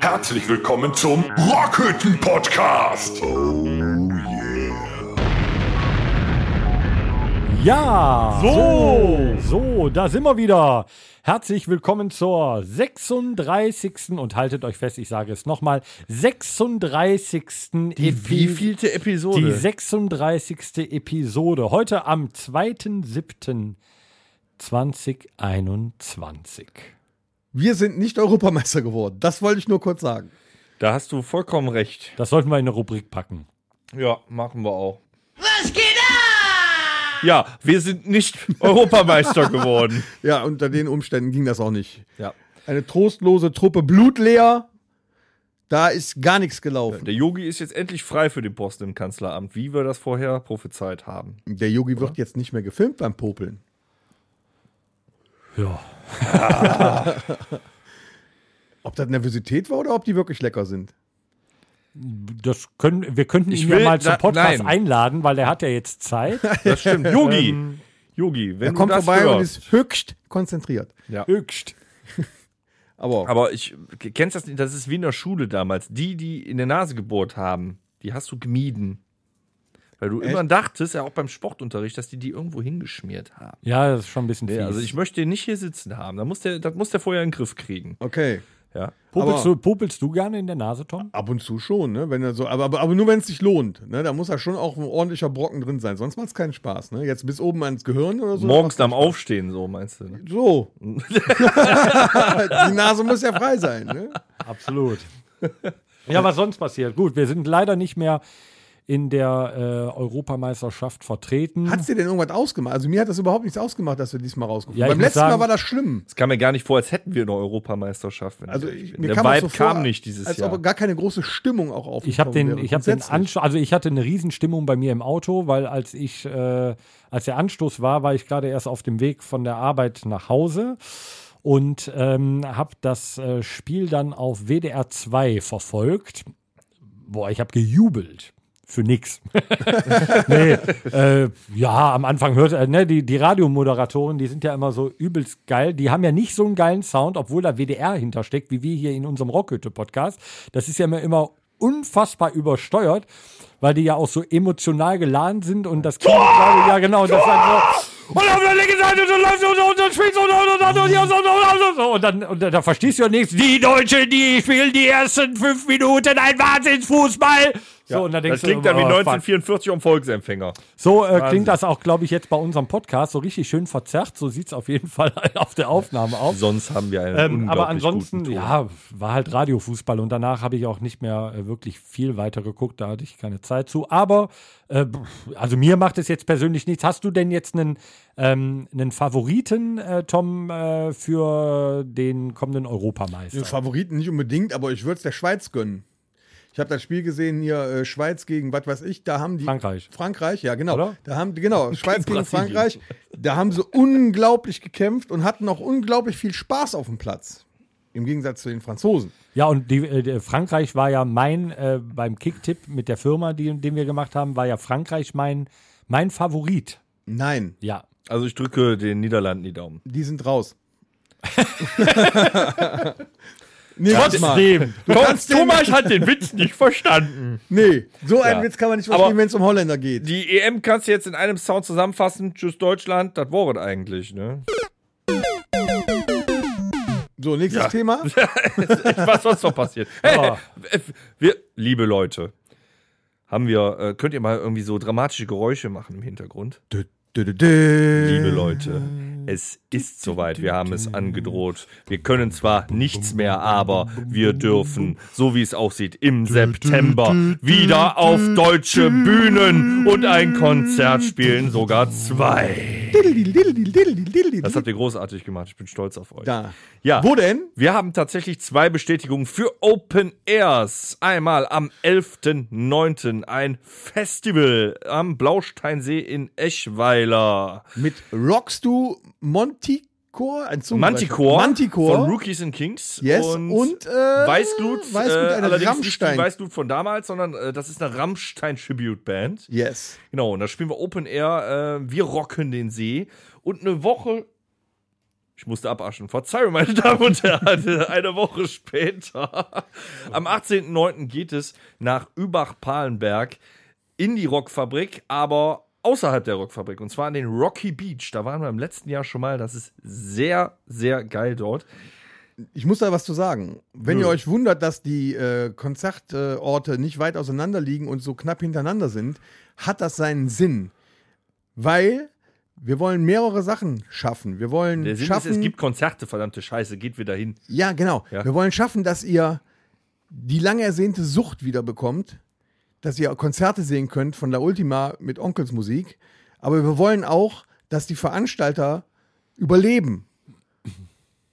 Herzlich willkommen zum Rockhütten Podcast. Oh Ja, so, so, da sind wir wieder. Herzlich willkommen zur 36. und haltet euch fest, ich sage es nochmal, 36. Die Epi- wievielte Episode? Die 36. Episode. Heute am 2.7.2021. Wir sind nicht Europameister geworden. Das wollte ich nur kurz sagen. da hast du vollkommen recht. Das sollten wir in eine Rubrik packen. Ja, machen wir auch. Was geht ab? Ja, wir sind nicht Europameister geworden. Ja, unter den Umständen ging das auch nicht. Ja. Eine trostlose Truppe, blutleer. Da ist gar nichts gelaufen. Der Yogi ist jetzt endlich frei für den Posten im Kanzleramt, wie wir das vorher prophezeit haben. Der Yogi wird jetzt nicht mehr gefilmt beim Popeln. Ja. Ob das Nervosität war oder ob die wirklich lecker sind. Das können, wir könnten Ich ihn will- ja mal zum Podcast nein. einladen, weil der hat ja jetzt Zeit. Das stimmt. Yogi, Yogi, wenn Er du kommt das vorbei und hörst. ist höchst konzentriert. ja. Höchst. Aber, Aber ich kennst das nicht, das ist wie in der Schule damals. Die, die in der Nase gebohrt haben, die hast du gemieden. Weil du immer dachtest, ja auch beim Sportunterricht, dass die die irgendwo hingeschmiert haben. Ja, das ist schon ein bisschen fies. Ja, also ich möchte den nicht hier sitzen haben. Da muss der, das muss der vorher in den Griff kriegen. okay. Ja. popelst, aber- du, popelst du gerne in der Nase, Tom? Ab und zu schon, ne? Wenn er so, aber, aber, aber nur wenn es sich lohnt. Ne? Da muss da schon auch ein ordentlicher Brocken drin sein. Sonst macht es keinen Spaß. Ne? Jetzt bis oben ans Gehirn oder so. Morgens am Aufstehen, so meinst du. Ne? So. Die Nase muss ja frei sein. Ne? Absolut. ja, was sonst passiert? Gut, wir sind leider nicht mehr in der äh, Europameisterschaft vertreten. Hat dir denn irgendwas ausgemacht? Also mir hat das überhaupt nichts ausgemacht, dass wir diesmal rausgekommen Ja, Beim letzten sagen- Mal war das schlimm. Es kam mir gar nicht vor, als hätten wir eine Europameisterschaft. Wenn Also ich, mir der kam Vibe so vor, kam nicht dieses als Jahr. ob gar keine große Stimmung auch aufgekommen Ich habe den, wäre, ich habe den. Anstoß, also ich hatte eine Riesenstimmung bei mir im Auto, weil als ich, äh, als der Anstoß war, war ich gerade erst auf dem Weg von der Arbeit nach Hause und ähm, habe das äh, Spiel dann auf WDR 2 verfolgt. Boah, ich habe gejubelt. Für nix. nee, äh, ja, am Anfang hört, äh, ne, die, die Radiomoderatoren, die sind ja immer so übelst geil. Die haben ja nicht so einen geilen Sound, obwohl da WDR hintersteckt, wie wir hier in unserem Rockhütte-Podcast. Das ist ja immer, immer unfassbar übersteuert, weil die ja auch so emotional geladen sind und das klingt, ja genau, das dann so, und auf der linken Seite so läuft so, und dann spielst du und, und, und, und, und, und, und, so, und dann, und dann, da verstehst du ja nichts. Die Deutschen, die spielen die ersten fünf Minuten ein Wahnsinnsfußball. So, und dann denkst das klingt du, dann wie oh, fuck. 1944 um Volksempfänger. So äh, klingt das auch, glaube ich, jetzt bei unserem Podcast so richtig schön verzerrt. So sieht es auf jeden Fall auf der Aufnahme aus. Sonst haben wir einen Ähm, unglaublich aber ansonsten, ja, war halt Radiofußball und danach habe ich auch nicht mehr äh, wirklich viel weiter geguckt, da hatte ich keine Zeit zu. Aber, äh, also mir macht es jetzt persönlich nichts. Hast du denn jetzt einen, ähm, einen Favoriten, äh, Tom, äh, für den kommenden Europameister? Favoriten nicht unbedingt, aber ich würde es der Schweiz gönnen. Ich habe das Spiel gesehen hier, äh, Schweiz gegen, was weiß ich, da haben die. Frankreich. Frankreich, ja, genau. Oder? Da haben, genau, Schweiz gegen. Frankreich. Da haben sie unglaublich gekämpft und hatten auch unglaublich viel Spaß auf dem Platz. Im Gegensatz zu den Franzosen. Ja, und die, äh, Frankreich war ja mein, äh, beim Kicktipp mit der Firma, die, den wir gemacht haben, war ja Frankreich mein, mein Favorit. Nein, Ja. Also ich drücke den Niederlanden die Daumen. die sind raus. nee. Trotzdem. den- Thomas hat den Witz nicht verstanden. Nee, so einen Ja. Witz kann man nicht verstehen, wenn es um Holländer geht. Die EM kannst du jetzt in einem Sound zusammenfassen. Tschüss Deutschland, das war es eigentlich, ne? So, nächstes Thema. Was sonst noch passiert? Hey, äh, wir, liebe Leute, haben wir, äh, könnt ihr mal irgendwie so dramatische Geräusche machen im Hintergrund? Dü, dü, dü. Liebe Leute, es ist soweit. Wir haben es angedroht. Wir können zwar nichts mehr, aber wir dürfen, so wie es aussieht, im September wieder auf deutsche Bühnen und ein Konzert spielen, sogar zwei. Das habt ihr großartig gemacht. Ich bin stolz auf euch. Da. Ja. Wo denn? Wir haben tatsächlich zwei Bestätigungen für Open Airs. Einmal am 11.09. ein Festival am Blausteinsee in Eschweiler. Mit Rockst du Monticor? Ein Zungenbrecher. Manticore, Manticore. von Rookies and Kings. Yes. Und, Und, äh, Weißglut. Weißglut, äh, eine allerdings Rammstein. nicht die Weißglut von damals, sondern äh, das ist eine Rammstein-Tribute-Band. Yes. Genau, und da spielen wir Open Air. Äh, wir rocken den See. Und eine Woche Ich musste abaschen. Verzeihung, meine Damen und Herren. Eine Woche später, am 18.09. geht es nach Übach-Palenberg in die Rockfabrik, aber außerhalb der Rockfabrik. Und zwar an den Rocky Beach. Da waren wir im letzten Jahr schon mal. Das ist sehr, sehr geil dort. Ich muss da was zu sagen. Wenn Nö. ihr euch wundert, dass die äh, Konzertorte nicht weit auseinander liegen und so knapp hintereinander sind, hat das seinen Sinn. Weil wir wollen mehrere Sachen schaffen. Wir wollen Der Sinn schaffen. ist, es gibt Konzerte, verdammte Scheiße. Geht wieder hin. Ja, genau. Ja. Wir wollen schaffen, dass ihr die lange ersehnte Sucht wieder bekommt, dass ihr Konzerte sehen könnt von La Ultima mit Onkels Musik. Aber wir wollen auch, dass die Veranstalter überleben.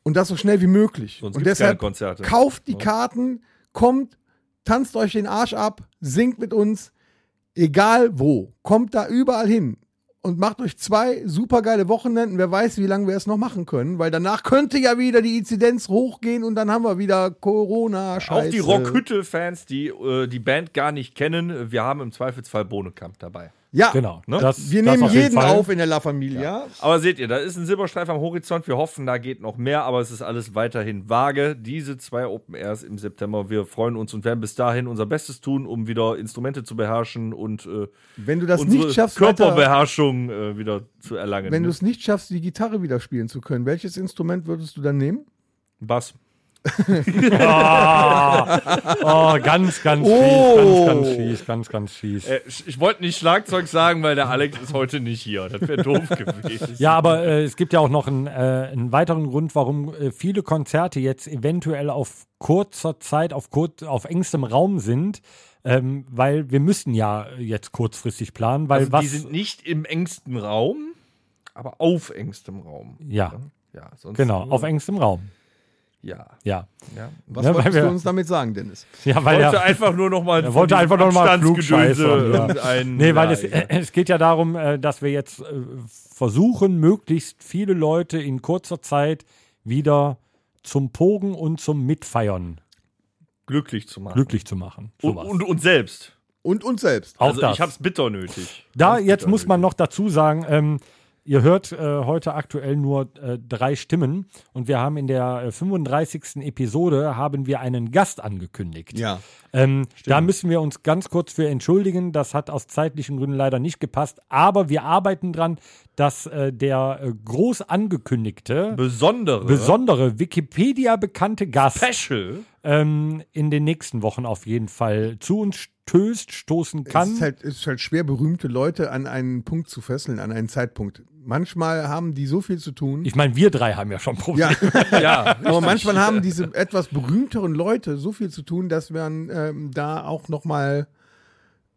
Und das so schnell wie möglich. Sonst Und deshalb Konzerte. kauft die Karten, kommt, tanzt euch den Arsch ab, singt mit uns, egal wo. Kommt da überall hin und macht euch zwei supergeile Wochenenden. Wer weiß, wie lange wir es noch machen können, weil danach könnte ja wieder die Inzidenz hochgehen und dann haben wir wieder Corona. Scheiße. Auch die Rockhütte-Fans, die äh, die Band gar nicht kennen, wir haben im Zweifelsfall Bohnekamp dabei. Ja, Genau. Ne? Das, wir das nehmen auf jeden auf in der La Familia. Aber seht ihr, da ist ein Silberstreif am Horizont. Wir hoffen, da geht noch mehr, aber es ist alles weiterhin vage. Diese zwei Open Airs im September, wir freuen uns und werden bis dahin unser Bestes tun, um wieder Instrumente zu beherrschen und äh, Wenn du das unsere nicht schaffst, weiter, Körperbeherrschung äh, wieder zu erlangen. wenn du ne? es nicht schaffst, die Gitarre wieder spielen zu können, welches Instrument würdest du dann nehmen? Bass. Oh, ganz, ganz Oh. fies, ganz, ganz fies, ganz, ganz fies. Äh, ich wollte nicht Schlagzeug sagen, weil der Alex ist heute nicht hier. Das wäre doof gewesen. Ja, aber äh, es gibt ja auch noch einen, äh, einen weiteren Grund, warum äh, viele Konzerte jetzt eventuell auf kurzer Zeit, auf, kur auf engstem Raum sind. Ähm, weil wir müssen ja jetzt kurzfristig planen, weil Also was. die sind nicht im engsten Raum, aber auf engstem Raum. ja, Ja, sonst genau, auf engstem Raum. Ja. Ja. ja. Was Ja, weil wolltest wir- du uns damit sagen, Dennis? Ja, weil wollte ja. einfach nur noch mal Er wollte einfach noch mal ja. ein, Nee, weil ja, es, ja. es geht ja darum, äh, dass wir jetzt äh, versuchen, möglichst viele Leute in kurzer Zeit wieder zum Pogen und zum Mitfeiern glücklich zu machen. glücklich zu machen. und, Sowas. und uns selbst. Und uns selbst. Auch also das. ich hab's bitter nötig. Da, Ganz jetzt bitter muss man noch dazu sagen, ähm, ihr hört äh, heute aktuell nur äh, drei Stimmen und wir haben in der äh, 35. Episode haben wir einen Gast angekündigt. Ja. Ähm, da müssen wir uns ganz kurz für entschuldigen. Das hat aus zeitlichen Gründen leider nicht gepasst. Aber wir arbeiten dran, dass äh, der äh, groß angekündigte, Besondere. besondere Wikipedia bekannte Gast Special. ähm, in den nächsten Wochen auf jeden Fall zu uns stößt, stoßen Es kann. ist, halt, es ist halt schwer, berühmte Leute an einen Punkt zu fesseln, an einen Zeitpunkt. Manchmal haben die so viel zu tun. ich meine, wir drei haben ja schon Probleme. ja, Ja. aber manchmal haben diese etwas berühmteren Leute so viel zu tun, dass man ähm, da auch noch mal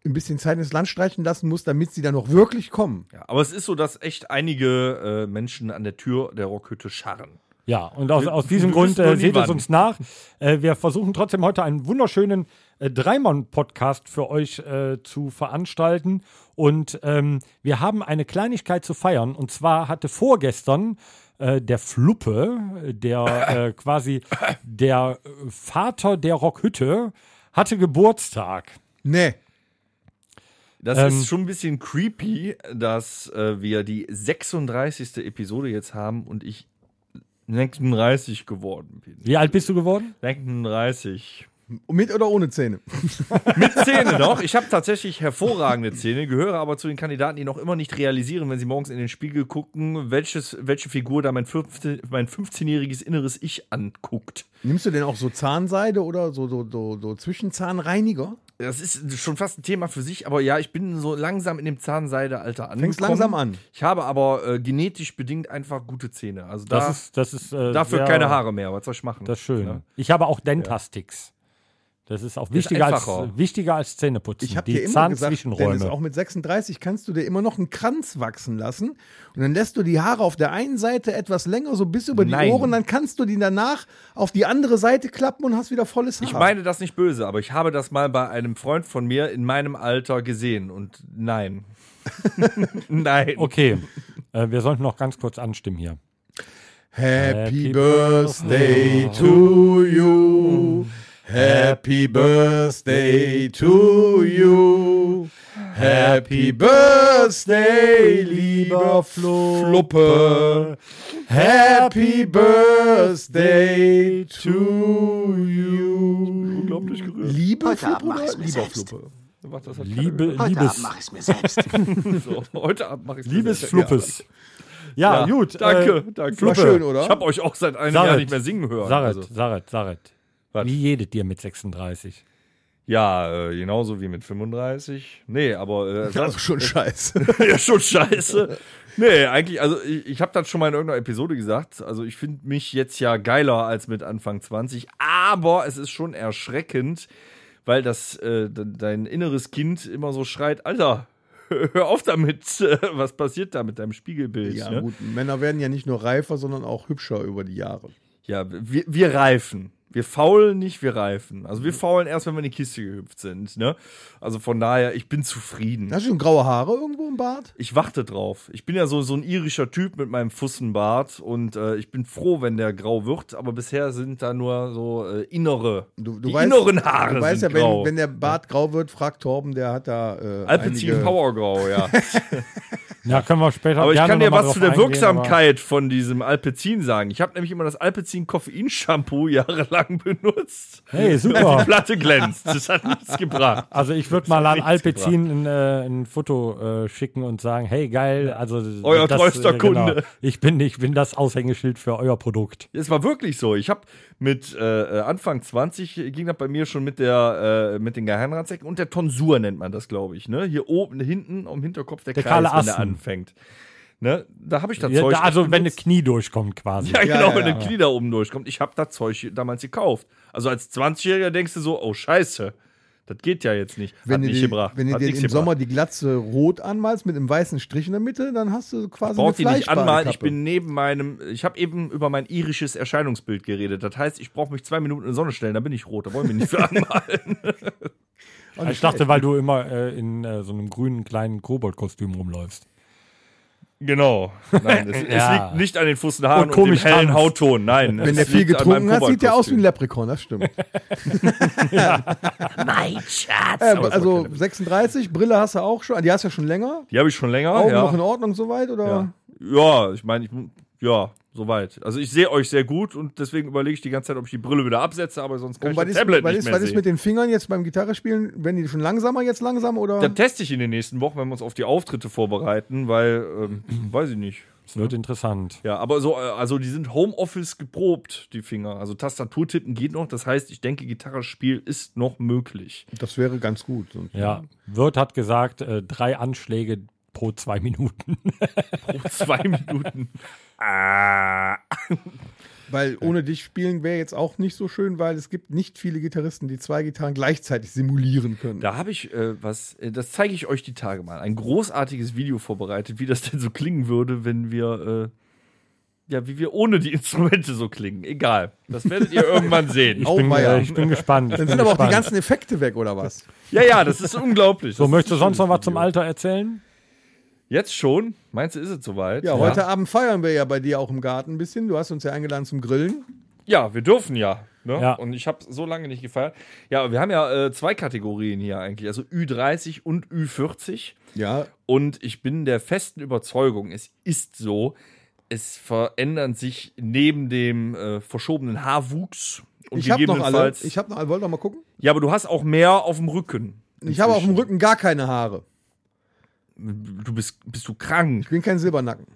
ein bisschen Zeit ins Land streichen lassen muss, damit sie dann noch wirklich kommen. ja. Aber es ist so, dass echt einige äh, Menschen an der Tür der Rockhütte scharren. Ja, und aus, aus diesem Grund äh, seht es uns nach. Äh, wir versuchen trotzdem heute einen wunderschönen äh, Dreimann-Podcast für euch äh, zu veranstalten. Und ähm, wir haben eine Kleinigkeit zu feiern. Und zwar hatte vorgestern äh, der Fluppe, äh, der äh, quasi der Vater der Rockhütte, hatte Geburtstag. Nee. Das Ähm, ist schon ein bisschen creepy, dass äh, wir die 36. Episode jetzt haben und ich 36 geworden bin. Wie alt bist du geworden? 36. Mit oder ohne Zähne? Mit Zähne noch. Ich habe tatsächlich hervorragende Zähne, gehöre aber zu den Kandidaten, die noch immer nicht realisieren, wenn sie morgens in den Spiegel gucken, welches, welche Figur da mein 15 mein 15-jähriges inneres Ich anguckt. Nimmst du denn auch so Zahnseide oder so, so, so, so Zwischenzahnreiniger? Das ist schon fast ein Thema für sich, aber ja, ich bin so langsam in dem Zahnseidealter angekommen. Fängst langsam an. Ich habe aber äh, genetisch bedingt einfach gute Zähne. Also da, Das ist, das ist äh, dafür sehr- keine Haare mehr. Was soll ich machen? Das ist schön. Ja. Ich habe auch Dentastix. Das ist auch wichtiger, als, einfacher. wichtiger als Zähneputzen. Ich habe Die dir immer gesagt, Zahnzwischenräume. Dennis, auch mit 36 kannst du dir immer noch einen Kranz wachsen lassen und dann lässt du die Haare auf der einen Seite etwas länger, so bis über die Nein. Ohren, dann kannst du die danach auf die andere Seite klappen und hast wieder volles Haar. Ich meine das nicht böse, aber ich habe das mal bei einem Freund von mir in meinem Alter gesehen und nein. nein. Okay, äh, wir sollten noch ganz kurz anstimmen hier. Happy Happy Birthday to you. Happy Birthday to you. Happy Birthday, lieber Fluppe. Happy Birthday to you. Unglaublich gerührt. Liebe Fluppe oder mir lieber selbst. Fluppe? Hat Liebe, Heute Liebes, Abend mach ich's mir selbst. so, heute Abend mache ich Liebes Fluppes. Ja, gut. Danke, äh, danke. War schön, oder? Ich habe euch auch seit einem Saret. Jahr nicht mehr singen hören. Saret, Also, Saret, Saret. Was? Wie jedet dir mit 36? ja, äh, genauso wie mit 35. Nee, aber äh, Das ist schon scheiße. ja schon scheiße. Nee, eigentlich, also ich, ich habe das schon mal in irgendeiner Episode gesagt. Also ich finde mich jetzt ja geiler als mit Anfang 20, aber es ist schon erschreckend, weil das äh, de- dein inneres Kind immer so schreit, Alter, hör auf damit, was passiert da mit deinem Spiegelbild? Ja, ne? gut. Männer werden ja nicht nur reifer, sondern auch hübscher über die Jahre. Ja, wir, wir reifen. Wir faulen nicht, wir reifen. Also wir faulen erst, wenn wir in die Kiste gehüpft sind. Ne? Also von daher, ich bin zufrieden. Hast du schon graue Haare irgendwo im Bart? Ich warte drauf. Ich bin ja so, so ein irischer Typ mit meinem Fussenbart und äh, ich bin froh, wenn der grau wird, aber bisher sind da nur so äh, innere, Du, die inneren Haare Du weißt sind ja, grau. wenn, wenn der Bart grau wird, fragt Torben, der hat da äh, Alpecin einige- Powergrau, ja. Ja, können wir später aber ich gerne kann dir was zu der eingehen, Wirksamkeit von diesem Alpecin sagen. Ich habe nämlich immer das Alpecin Koffein-Shampoo jahrelang benutzt. aber- Hey, Die super. Platte glänzt. Das hat nichts gebracht. Also ich würde mal an Alpecin ein, äh, ein Foto äh, schicken und sagen, hey geil, also Euer treuster genau, Kunde. ich bin ich bin das Aushängeschild für euer Produkt. Es war wirklich so. Ich habe mit äh, Anfang 20 ging das bei mir schon mit der äh, mit den Geheimratsecken und der Tonsur nennt man das, glaube ich. Ne? Hier oben hinten am Hinterkopf der, Der Kreis, wenn der anfängt. Ne? Da habe ich das Ja, Zeug. da, also wenn benutzt. Knie durchkommt quasi. ja, genau, ja, wenn ja. der Knie da oben durchkommt. Ich habe das Zeug damals gekauft. Also als 20-Jähriger denkst du so, oh Scheiße, das geht ja jetzt nicht. Wenn Hat du nicht dir, gebracht. wenn du Hat dir im nichts Sommer gebracht. die Glatze rot anmalst mit einem weißen Strich in der Mitte, dann hast du quasi die eine nicht anmalen. Ich bin neben meinem, ich habe eben über mein irisches Erscheinungsbild geredet. Das heißt, ich brauche mich zwei Minuten in die Sonne stellen, dann bin ich rot. Da wollen wir nicht für anmalen. ich dachte, weil du immer äh, in äh, so einem grünen kleinen Kobold-Kostüm rumläufst. Genau. Nein, es, Ja. es liegt nicht an den Fußenhaaren Und und, dem komisch hellen. Hautton. Nein. Wenn der viel getrunken hat, sieht der aus wie ein. Leprechaun, das stimmt. mein Schatz. Äh, also keine- 36, Brille hast du auch schon. Die hast du ja schon länger. Die habe ich schon länger. Augen ja. noch in Ordnung soweit? Oder? ja. ja, ich meine, ich, ja, soweit. Also ich sehe euch sehr gut und deswegen überlege ich die ganze Zeit, ob ich die Brille wieder absetze, aber sonst kann Und ich das ist, Tablet was nicht ist, mehr was ist sehen. mit den Fingern jetzt beim Gitarre spielen? Werden die schon langsamer jetzt langsam oder? das teste ich in den nächsten Wochen, wenn wir uns auf die Auftritte vorbereiten, weil, ähm, weiß ich nicht. Das wird interessant. Ja, aber so, äh, also die sind Homeoffice geprobt, die Finger. Also Tastaturtippen geht noch. Das heißt, ich denke, Gitarrespiel ist noch möglich. Das wäre ganz gut. Ja, Wirt hat gesagt, äh, drei Anschläge pro zwei Minuten. Pro zwei Minuten. Ah. Weil ohne dich spielen wäre jetzt auch nicht so schön, weil es gibt nicht viele Gitarristen, die zwei Gitarren gleichzeitig simulieren können. Da habe ich äh, was, äh, das zeige ich euch die Tage mal. Ein großartiges Video vorbereitet, wie das denn so klingen würde, wenn wir, äh, ja, wie wir ohne die Instrumente so klingen. Egal. Das werdet ihr irgendwann sehen. Oh, bin, äh, ich bin gespannt. Ich Dann bin sind aber auch die gespannt. ganzen Effekte weg, oder was? Ja, ja, das ist unglaublich. So, Das möchtest du sonst noch was zum Video. Alter erzählen? Jetzt schon? Meinst du, ist es soweit? Ja, heute Abend feiern wir ja bei dir auch im Garten ein bisschen. Du hast uns ja eingeladen zum Grillen. Ja, wir dürfen ja. Ne? Ja. Und ich habe so lange nicht gefeiert. Ja, wir haben ja äh, zwei Kategorien hier eigentlich, also Ü30 und Ü40. Ja, Und ich bin der festen Überzeugung, es ist so, es verändern sich neben dem äh, verschobenen Haarwuchs und ich habe noch alle. gegebenenfalls. Ich habe noch alle. Wollt ihr mal gucken? ja, aber du hast auch mehr auf dem Rücken. Ich habe auf dem inzwischen. Rücken gar keine Haare. Du bist, bist du krank? Ich bin kein Silbernacken.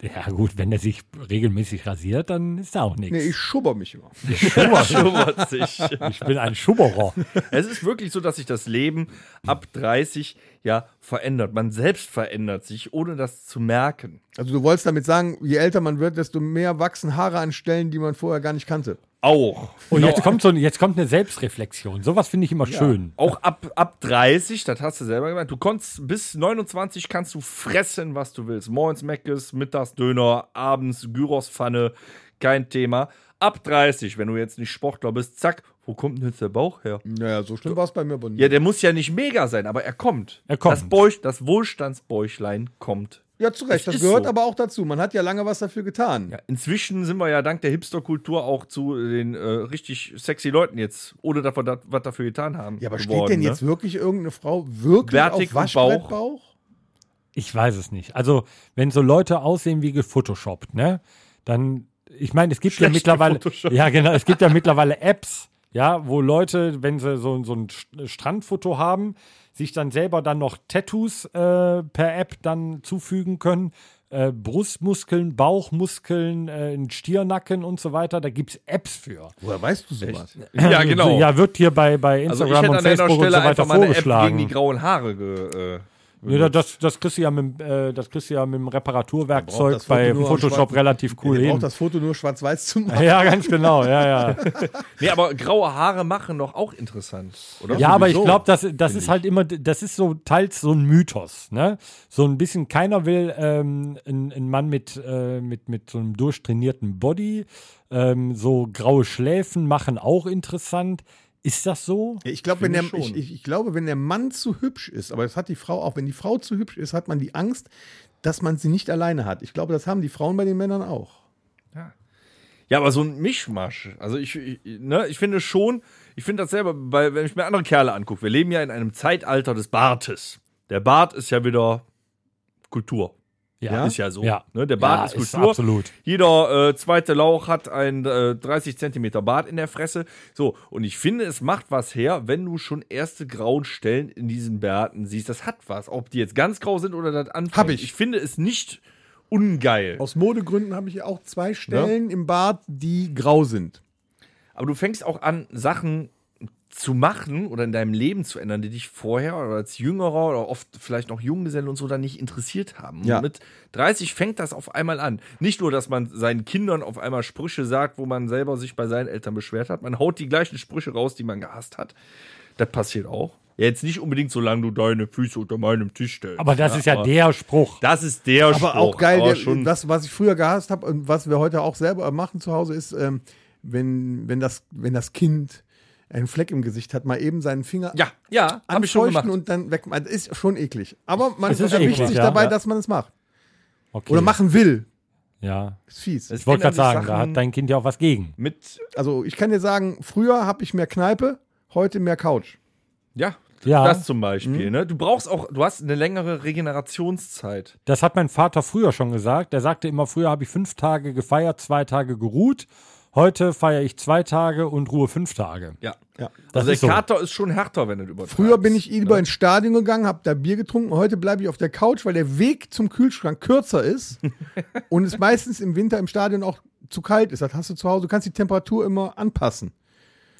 Ja, gut, wenn er sich regelmäßig rasiert, dann ist da auch nichts. Nee, ich schubber mich immer. Schubbert sich. ich bin ein Schubberer. Es ist wirklich so, dass sich das Leben ab 30 ja verändert. Man selbst verändert sich, ohne das zu merken. Also du wolltest damit sagen, je älter man wird, desto mehr wachsen Haare an Stellen, die man vorher gar nicht kannte. Auch. Und Genau, jetzt kommt so, jetzt kommt eine Selbstreflexion. Sowas finde ich immer schön. Auch ab, ab 30, das hast du selber gemeint, du konntest bis 29 kannst du fressen, was du willst. Morgens Meckes, mittags Döner, abends Gyrospfanne, kein Thema. Ab 30, wenn du jetzt nicht Sportler bist, zack, wo kommt denn jetzt der Bauch her? Naja, so schlimm war es bei mir aber nicht. Ja, der muss ja nicht mega sein, aber er kommt. Er kommt. Das, Bäuch, das Wohlstandsbäuchlein kommt Ja, zu Recht. Das ist gehört so. aber auch dazu. Man hat ja lange was dafür getan. Ja, inzwischen sind wir ja dank der Hipster-Kultur auch zu den äh, richtig sexy Leuten jetzt, ohne dass wir dat, was dafür getan haben. Ja, aber steht geworden, denn ne? jetzt wirklich irgendeine Frau wirklich Bärtig auf Waschbrettbauch? Ich weiß es nicht. Also, wenn so Leute aussehen wie gefotoshoppt, ne, dann, ich meine, es gibt ja Schlecht mittlerweile, gefotoshoppt. ja genau, es gibt ja mittlerweile Apps, ja, wo Leute, wenn sie so, so ein St- Strandfoto haben, sich dann selber dann noch Tattoos äh, per App dann zufügen können. Äh, Brustmuskeln, Bauchmuskeln, äh, ein Stiernacken und so weiter. Da gibt es Apps für. Woher weißt du sowas? Ja, genau. Ja, wird hier bei, bei also ich Instagram hätte und Facebook und Stelle so weiter einfach mal eine App gegen vorgeschlagen. die grauen Haare ge, äh, Ja, das, das kriegst du ja mit, dem, äh, das kriegst du ja mit dem Reparaturwerkzeug bei Photoshop relativ cool hin. braucht das Foto nur schwarz-weiß zu machen. Ja, ganz genau, ja, ja. Nee, aber graue Haare machen doch auch interessant, oder? ja, aber ich sowieso, glaube, das, das ist halt immer, das ist so teils so ein Mythos, ne? So ein bisschen, keiner will ähm, einen einen Mann mit, äh, mit, mit so einem durchtrainierten Body. Ähm, so graue Schläfen machen auch interessant. Ist das so? Ich glaube, wenn der, ich, ich, ich glaube, wenn der Mann zu hübsch ist, aber das hat die Frau auch, wenn die Frau zu hübsch ist, hat man die Angst, dass man sie nicht alleine hat. Ich glaube, das haben die Frauen bei den Männern auch. Ja, aber so ein Mischmasch. Also ich, ich, ne, ich finde schon, ich finde das selber, weil, wenn ich mir andere Kerle angucke, wir leben ja in einem Zeitalter des Bartes. Der Bart ist ja wieder Kultur. Ja. Ist ja so. Ja. Ne? Der Bart Ja, ist ist Kultur. absolut. Jeder äh, zweite Lauch hat ein äh, 30 Zentimeter Bart in der Fresse. So, und ich finde, es macht was her, wenn du schon erste grauen Stellen in diesen Bärten siehst. Das hat was. Ob die jetzt ganz grau sind oder das anfängt. Hab ich. Ich finde es nicht ungeil. Aus Modegründen habe ich auch zwei Stellen im Bart, die grau sind. Aber du fängst auch an, Sachen zu machen oder in deinem Leben zu ändern, die dich vorher oder als Jüngerer oder oft vielleicht noch Junggesellen und so dann nicht interessiert haben. Ja. Und mit 30 fängt das auf einmal an. Nicht nur, dass man seinen Kindern auf einmal Sprüche sagt, wo man selber sich bei seinen Eltern beschwert hat. Man haut die gleichen Sprüche raus, die man gehasst hat. Das passiert auch. Ja, jetzt nicht unbedingt, solange du deine Füße unter meinem Tisch stellst. Aber das ist ja aber der Spruch. Das ist der Spruch. Aber auch geil, aber der, schon, das, was ich früher gehasst habe und was wir heute auch selber machen zu Hause, ist, ähm, wenn, wenn, das, wenn das Kind einen Fleck im Gesicht hat, mal eben seinen Finger ja, ja, habe ich schon anfeuchten gemacht. und dann weg. Das ist schon eklig. Aber man ist erwischt sich ja. dabei, Ja. dass man es macht. Okay. Oder machen will. Ja. Ist fies. Es Ich wollte gerade sagen, da Sachen hat dein Kind ja auch was gegen. mit, Also ich kann dir sagen, früher habe ich mehr Kneipe, heute mehr Couch. ja, Ja. Das zum Beispiel, ne? Du brauchst auch, du hast eine längere Regenerationszeit. Das hat mein Vater früher schon gesagt. Der sagte immer, früher habe ich fünf Tage gefeiert, zwei Tage geruht. Heute feiere ich zwei Tage und ruhe fünf Tage. Ja. Ja. Das Also der ist so. Kater ist schon härter, wenn du übertreibst. Früher bin ich lieber ins Stadion gegangen, habe da Bier getrunken. Heute bleibe ich auf der Couch, weil der Weg zum Kühlschrank kürzer ist und es meistens im Winter im Stadion auch zu kalt ist. Das hast du zu Hause. Du kannst die Temperatur immer anpassen.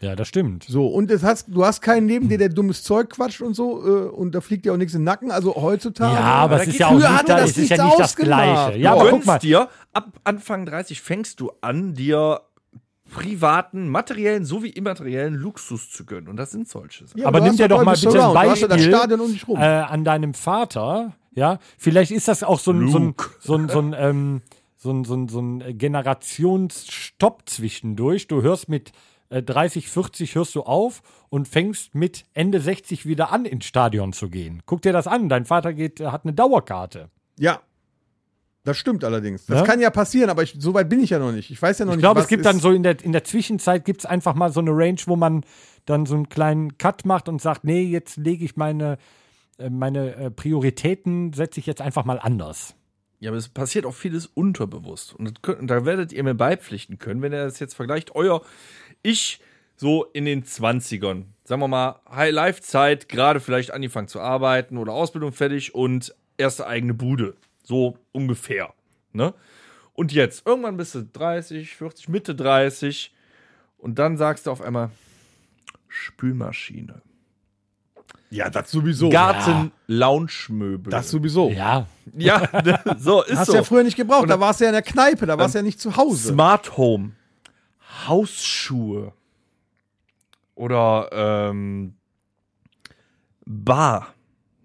Ja, das stimmt. So, und es hast, du hast keinen neben dir, der dummes Zeug quatscht und so, äh, und da fliegt dir auch nichts in den Nacken. Also heutzutage. Ja, aber es ist ja auch nicht, das es ist ja nicht das. Gleiche. Ja, du aber guck mal. dir, ab Anfang 30 fängst du an, dir privaten, materiellen sowie immateriellen Luxus zu gönnen. Und das sind solche Sachen. Ja, Aber nimm dir doch mal bitte ein ja Beispiel äh, an deinem Vater. Ja, vielleicht ist das auch so ein, so ein, so ein, so ein, ähm, so ein, so ein, so ein Generationsstopp zwischendurch. Du hörst mit äh, 30, 40 hörst du auf und fängst mit Ende 60 wieder an, ins Stadion zu gehen. Guck dir das an. Dein Vater geht, hat eine Dauerkarte. Ja. Das stimmt allerdings. Das Ja? kann ja passieren, aber ich, so weit bin ich ja noch nicht. Ich weiß ja noch Ich nicht, glaube, was es gibt dann so in der, in der Zwischenzeit gibt es einfach mal so eine Range, wo man dann so einen kleinen Cut macht und sagt, nee, jetzt lege ich meine, äh, meine äh, Prioritäten, setze ich jetzt einfach mal anders. Ja, aber es passiert auch vieles unterbewusst. Und das könnt, und da werdet ihr mir beipflichten können, wenn ihr das jetzt vergleicht. Euer Ich so in den 20ern, sagen wir mal, High-Life-Zeit, gerade vielleicht angefangen zu arbeiten oder Ausbildung fertig und erste eigene Bude. So ungefähr. Ne? Und jetzt, irgendwann bist du 30, 40, Mitte 30 und dann sagst du auf einmal Spülmaschine. Ja, das sowieso. Garten-Lounge-Möbel. Das sowieso. Ja, ja, so ist Hast so. du ja früher nicht gebraucht. Da warst du ja in der Kneipe, da warst du ja nicht zu Hause. Smart Home. Hausschuhe. Oder ähm, Bar.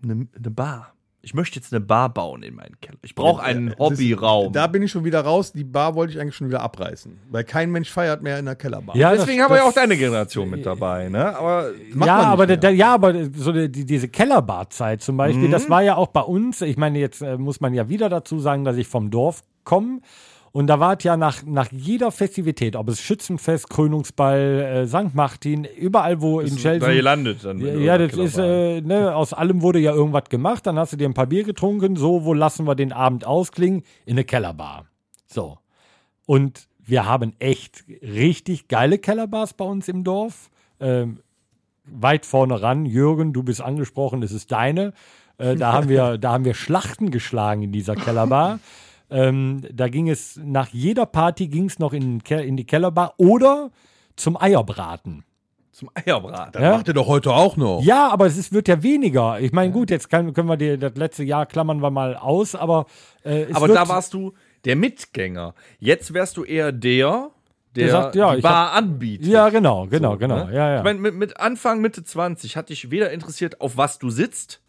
Eine ne Bar. Ich möchte jetzt eine Bar bauen in meinen Keller. Ich brauche einen Hobbyraum. Da bin ich schon wieder raus. Die Bar wollte ich eigentlich schon wieder abreißen. Weil kein Mensch feiert mehr in der Kellerbar. Ja, Deswegen das- haben wir ja auch deine Generation mit dabei, ne? Aber Macht ja, aber da, ja, aber so die, die- diese Kellerbadzeit zum Beispiel, Mhm. das war ja auch bei uns. Ich meine, jetzt äh, muss man ja wieder dazu sagen, dass ich vom Dorf komme. Und da war es ja nach, nach jeder Festivität, ob es Schützenfest, Krönungsball, äh, St. Martin, überall wo in da Chelsea. gelandet dann. Ja, das ist, Kellerbar. äh, ne, aus allem wurde ja irgendwas gemacht, dann hast du dir ein paar Bier getrunken, so, wo lassen wir den Abend ausklingen? In eine Kellerbar. So. Und wir haben echt richtig geile Kellerbars bei uns im Dorf. Ähm, weit vorne ran, Jürgen, du bist angesprochen, es ist deine. Äh, da, haben wir, da haben wir Schlachten geschlagen in dieser Kellerbar. Ähm, da ging es, nach jeder Party ging es noch in, in die Kellerbar oder zum Eierbraten. Zum Eierbraten. Das Ja? macht ihr doch heute auch noch. Ja, aber es ist, wird ja weniger. Ich meine, gut, jetzt kann, können wir die, das letzte Jahr klammern wir mal aus, aber äh, Aber da warst du der Mitgänger. Jetzt wärst du eher der, der, Der sagt, ja, die Bar anbietet. Ja, genau, genau, genau. Ne? Ja, ja. Ich meine, mit, mit Anfang, Mitte 20 hat dich weder interessiert, auf was du sitzt,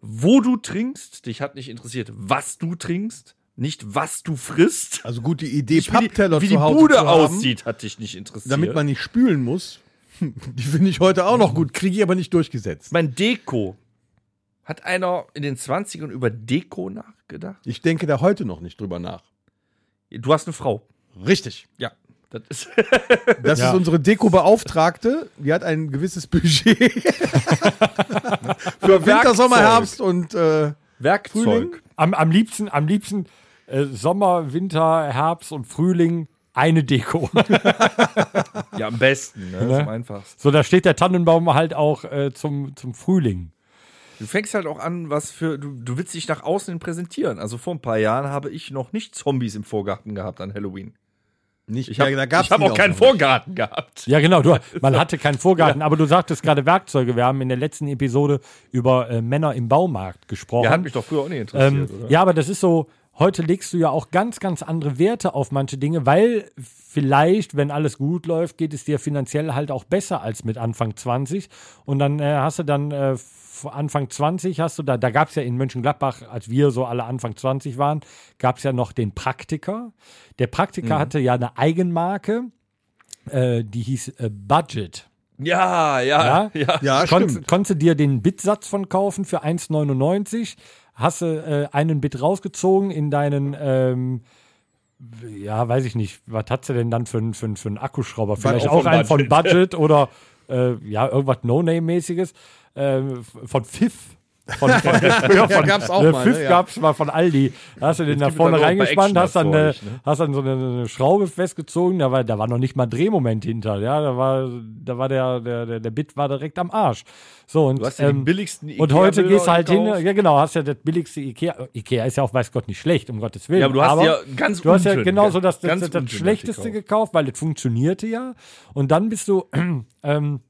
wo du trinkst, dich hat nicht interessiert, was du trinkst, nicht was du frisst. Also gut, die Idee, Nicht, wie Pappteller die, wie die zu Hause Bude zu haben, aussieht, hat dich nicht interessiert. damit man nicht spülen muss. Die finde ich heute auch noch gut, kriege ich aber nicht durchgesetzt. mein Deko. Hat einer in den 20ern über Deko nachgedacht? Ich denke da heute noch nicht drüber nach. Du hast eine Frau. Richtig. Ja. Das ist Das Ja. ist unsere Deko-Beauftragte. Die hat ein gewisses Budget für Winter, Sommer. Herbst und äh, Werkzeug. Am, am liebsten, am liebsten äh, Sommer, Winter, Herbst und Frühling eine Deko. Ja, am besten, ne? Das ist am einfachsten. so, da steht der Tannenbaum halt auch äh, zum, zum Frühling. Du fängst halt auch an, was für. Du, du willst dich nach außen präsentieren. Also vor ein paar Jahren habe ich noch nicht Zombies im Vorgarten gehabt an Halloween. Nicht. Ich habe ja, hab auch keinen nicht. Vorgarten gehabt. Ja, genau. Du, man hatte keinen Vorgarten, aber du sagtest gerade Werkzeuge. Wir haben in der letzten Episode über äh, Männer im Baumarkt gesprochen. Ja, hat mich doch früher auch nicht interessiert, Ähm, oder? ja, aber das ist so, heute legst du ja auch ganz, ganz andere Werte auf manche Dinge, weil vielleicht, wenn alles gut läuft, geht es dir finanziell halt auch besser als mit Anfang 20. Und dann äh, hast du dann äh, Anfang 20 hast du da, da gab es ja in Mönchengladbach, als wir so alle Anfang 20 waren, gab es ja noch den Praktiker. Der Praktiker hatte ja eine Eigenmarke, äh, die hieß äh, Budget. Ja, ja, Ja? ja. Ja, Konnt, stimmt. konntest du dir den Bitsatz von kaufen für 1,99, hast du äh, einen Bit rausgezogen in deinen, ähm, ja, weiß ich nicht, was hast du denn dann für, einen- für, für einen Akkuschrauber? Vielleicht auch auch einen von Budget. Budget oder äh, ja, irgendwas No-Name-mäßiges. Äh, von Pfiff. Von, von, früher von, gab's auch mal, Pfiff ne? Ja. gab's mal von Aldi. Da hast du den da es vorne reingespannt, hast dann, ne? hast dann so eine, eine Schraube festgezogen, da war, da war noch nicht mal Drehmoment hinter, ja, da war, da war der, der, der, Bit war direkt am Arsch. So, und, Du hast ja ähm, billigsten und heute gehst du halt hin, ja genau, hast ja das billigste Ikea. Ikea ist ja auch, weiß Gott, nicht schlecht, um Gottes Willen. Ja, aber du hast ja ganz Du hast ja unten, genau so das, das, das, das Schlechteste gekauft. gekauft, weil das funktionierte ja. Und dann bist du ähm,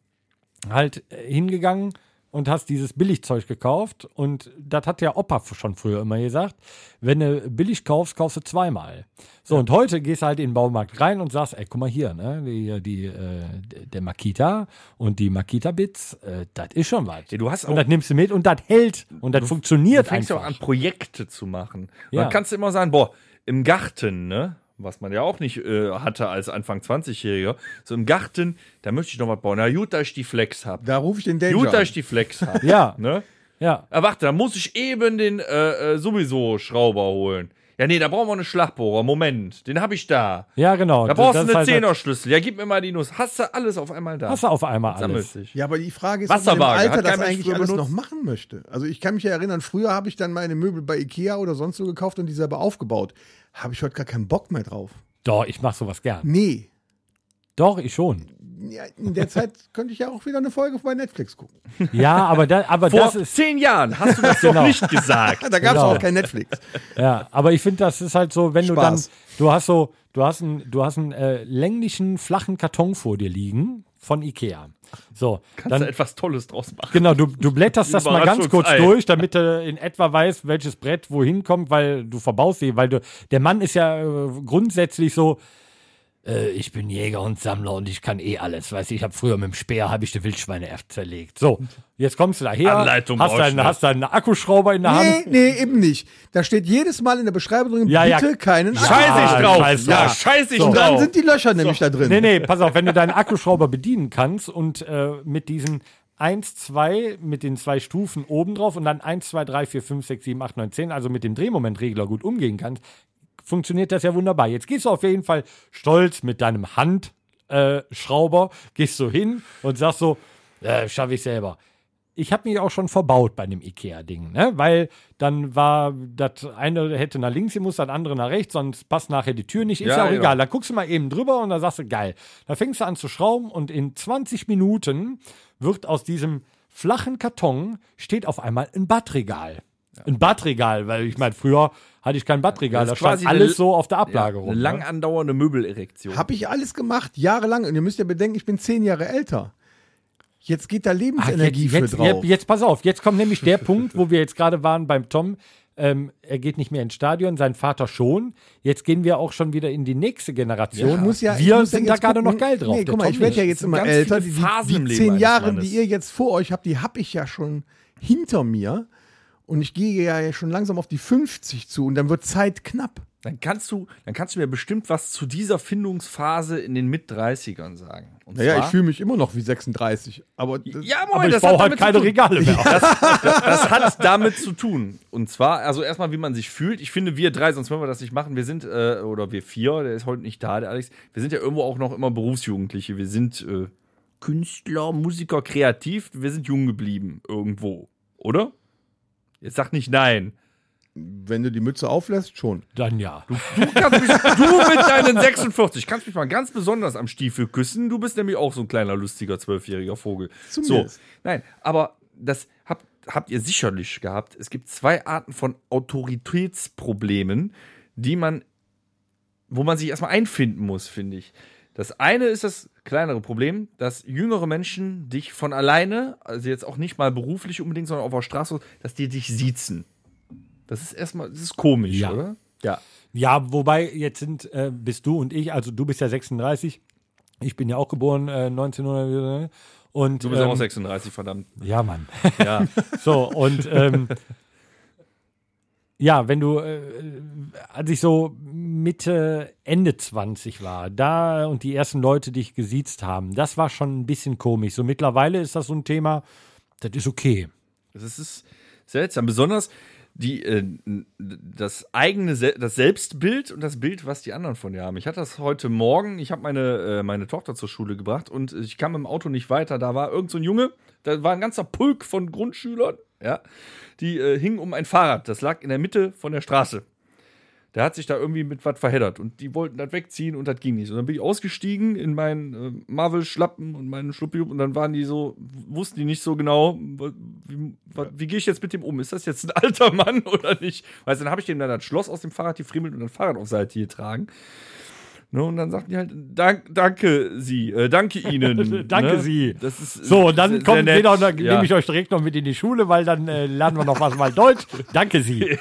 halt äh, hingegangen und hast dieses Billigzeug gekauft. Und das hat der Opa schon früher immer gesagt. Wenn du billig kaufst, kaufst du zweimal. So, und heute gehst du halt in den Baumarkt rein und sagst, ey, guck mal hier, ne, die, die, äh, der Makita und die Makita-Bits, äh, das ist schon was. Ja, du hast und auch- das nimmst du mit und das hält und das funktioniert Du fängst ja auch einfach. an, Projekte zu machen. Ja. Dann kannst du immer sagen, boah, im Garten, ne? Was man ja auch nicht äh, hatte als Anfang 20-Jähriger. So im Garten, da möchte ich noch was bauen. Na gut, da ich die Flex hab. Da rufe ich den Danger Gut, da an. ich die Flex hab. Ja, ne? ja. Ah, warte, da muss ich eben den äh, äh, sowieso Schrauber holen. Ja, nee, da brauchen wir einen Schlagbohrer. Moment, den habe ich da. Ja, genau. Da brauchst du ist einen halt- Zehnerschlüssel. Ja, gib mir mal die Nuss. Hast du alles auf einmal da? Hast du auf einmal alles. sich. Ja, aber die Frage ist, ob man im Alter das eigentlich früher alles noch benutzt. machen möchte. Also ich kann mich ja erinnern, früher habe ich dann meine Möbel bei Ikea oder sonst so gekauft und die selber aufgebaut. Habe ich heute gar keinen Bock mehr drauf. Doch, ich mach sowas gern. Nee. Doch, ich schon. Ja, in der Zeit könnte ich ja auch wieder eine Folge bei Netflix gucken. Ja, aber, da, aber Vor das ist. zehn Jahren hast du das doch Genau. nicht gesagt. Da gab es Genau. auch kein Netflix. Ja, aber ich finde, das ist halt so, wenn du dann, Spaß. du hast so, du hast einen, du hast einen äh, länglichen, flachen Karton vor dir liegen von Ikea. So, Kannst dann, du etwas Tolles draus machen. genau, du, du blätterst das mal ganz kurz durch, damit du in etwa weißt, welches Brett wohin kommt, weil du verbaust sie, weil du, der Mann ist ja äh, grundsätzlich so, äh, ich bin Jäger und Sammler und ich kann eh alles. Weißt du, ich habe früher mit dem Speer habe ich die Wildschweine erst zerlegt. So, jetzt kommst du daher, Anleitung hast deinen, du. hast deinen Akkuschrauber in der Nee, Hand. nee, eben nicht. Da steht jedes Mal in der Beschreibung drin, Ja, ja. bitte keinen Ja, Akku. Scheiß ich drauf. scheiß ja, drauf. scheiß ich So. Und dann drauf. sind die Löcher nämlich da drin. Nee, nee, pass auf, wenn du deinen Akkuschrauber bedienen kannst und äh, mit diesen 1, 2, mit den zwei Stufen oben drauf und dann 1, 2, 3, 4, 5, 6, 7, 8, 9, 10, also mit dem Drehmomentregler gut umgehen kannst, funktioniert das ja wunderbar. Jetzt gehst du auf jeden Fall stolz mit deinem Handschrauber, Schrauber, gehst du hin und sagst so, äh, schaffe ich selber. Ich habe mich auch schon verbaut bei dem Ikea-Ding, ne? weil dann war das eine hätte nach links gemusst, das andere nach rechts, sonst passt nachher die Tür nicht. Ist ja, Ja, auch ja. egal. Da guckst du mal eben drüber und dann sagst du, geil. Da fängst du an zu schrauben und in 20 Minuten wird aus diesem flachen Karton steht auf einmal ein Badregal. Ein Badregal, weil ich meine, früher hatte ich kein Badregal, da Das ist stand quasi alles eine- so auf der ja, Ablage eine rum. lang ne? andauernde Möbelerektion. Habe ich alles gemacht, jahrelang. Und ihr müsst ja bedenken, ich bin zehn Jahre älter. Jetzt geht da Ah, Lebensenergie jetzt, für jetzt, drauf. jetzt, jetzt pass auf, jetzt kommt nämlich der Punkt, wo wir jetzt gerade waren beim Tom. Ähm, er geht nicht mehr ins Stadion, sein Vater schon. Jetzt gehen wir auch schon wieder in die nächste Generation. Ja, ich wir muss ja sind da jetzt gerade noch geil drauf. Nee, guck mal, Tom ich werde ja jetzt immer älter. Die, die, die zehn Jahre, die ihr jetzt vor euch habt, die habe ich ja schon hinter mir. Und ich gehe ja schon langsam auf die 50 zu und dann wird Zeit knapp. Dann kannst du, dann kannst du mir bestimmt was zu dieser Findungsphase in den Mit-30ern sagen. Und Naja, ich fühle mich immer noch wie 36. Aber das- ja, Aber Moment, ich das baue hat halt keine. Regale mehr. auf. Das hat damit zu tun. Und zwar, also erstmal, wie man sich fühlt. Ich finde, wir drei, sonst würden wir das nicht machen. Wir sind, äh, oder wir vier, der ist heute nicht da, der Alex. Wir sind ja irgendwo auch noch immer Berufsjugendliche. Wir sind äh, Künstler, Musiker, kreativ. Wir sind jung geblieben irgendwo, oder? Jetzt sag nicht nein. wenn du die Mütze auflässt, schon. Dann ja. Du, kannst mich, du mit deinen 46 kannst mich mal ganz besonders am Stiefel küssen. Du bist nämlich auch so ein kleiner, lustiger, zwölfjähriger Vogel. So, Zumindest. nein, aber das habt, habt ihr sicherlich gehabt. Es gibt zwei Arten von Autoritätsproblemen, die man, wo man sich erstmal einfinden muss, finde ich. Das eine ist das kleinere Problem, dass jüngere Menschen dich von alleine, also jetzt auch nicht mal beruflich unbedingt, sondern auf der Straße, dass die dich siezen. Das ist erstmal, das ist komisch, Ja. oder? Ja. Ja, wobei jetzt sind, äh, bist du und ich, also du bist ja 36, ich bin ja auch geboren äh, 1900 und Du bist ähm, auch 36, verdammt. ja, Mann. Ja. So, und ähm, ja, wenn du, äh, als ich so Mitte, Ende 20 war, da und die ersten Leute dich gesiezt haben, das war schon ein bisschen komisch. So mittlerweile ist das so ein Thema, das ist okay. Das ist seltsam. Besonders die, äh, das eigene, das Selbstbild und das Bild, was die anderen von dir haben. Ich hatte das heute Morgen, ich habe meine, äh, meine Tochter zur Schule gebracht und ich kam im Auto nicht weiter. Da war irgend so ein Junge, da war ein ganzer Pulk von Grundschülern, ja, die äh, hingen um ein Fahrrad. Das lag in der Mitte von der Straße. Der hat sich da irgendwie mit was verheddert und die wollten das wegziehen und das ging nicht. Und dann bin ich ausgestiegen in meinen äh, Marvel-Schlappen und meinen Schluppi und dann waren die so, wussten die nicht so genau, wie, wa- wie gehe ich jetzt mit dem um? Ist das jetzt ein alter Mann oder nicht? Weißt du, dann habe ich dem dann das Schloss aus dem Fahrrad gefriemelt und ein Fahrrad auf Seite getragen. Ne, und dann sagten die halt, dank, danke Sie, äh, danke Ihnen. Danke ne? Sie. Ist, So, und dann kommt wieder und dann Ja. nehme ich euch direkt noch mit in die Schule, weil dann äh, lernen wir noch was mal Deutsch. Danke Sie.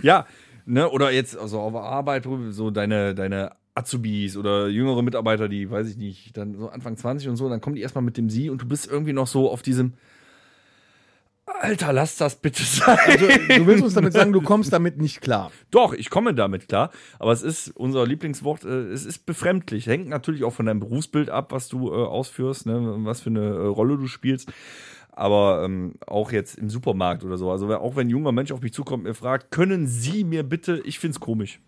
Ja, ne, oder jetzt also auf Arbeit, so deine, deine Azubis oder jüngere Mitarbeiter, die, weiß ich nicht, dann so Anfang 20 und so, dann kommen die erstmal mit dem Sie und du bist irgendwie noch so auf diesem Alter, lass das bitte sein. Also, du willst uns damit sagen, du kommst damit nicht klar. Doch, ich komme damit klar, aber es ist unser Lieblingswort, äh, es ist befremdlich. Hängt natürlich auch von deinem Berufsbild ab, was du äh, ausführst, ne, was für eine äh, Rolle du spielst. Aber ähm, auch jetzt im Supermarkt oder so. Also auch wenn ein junger Mensch auf mich zukommt und mir fragt, können Sie mir bitte, ich find's komisch.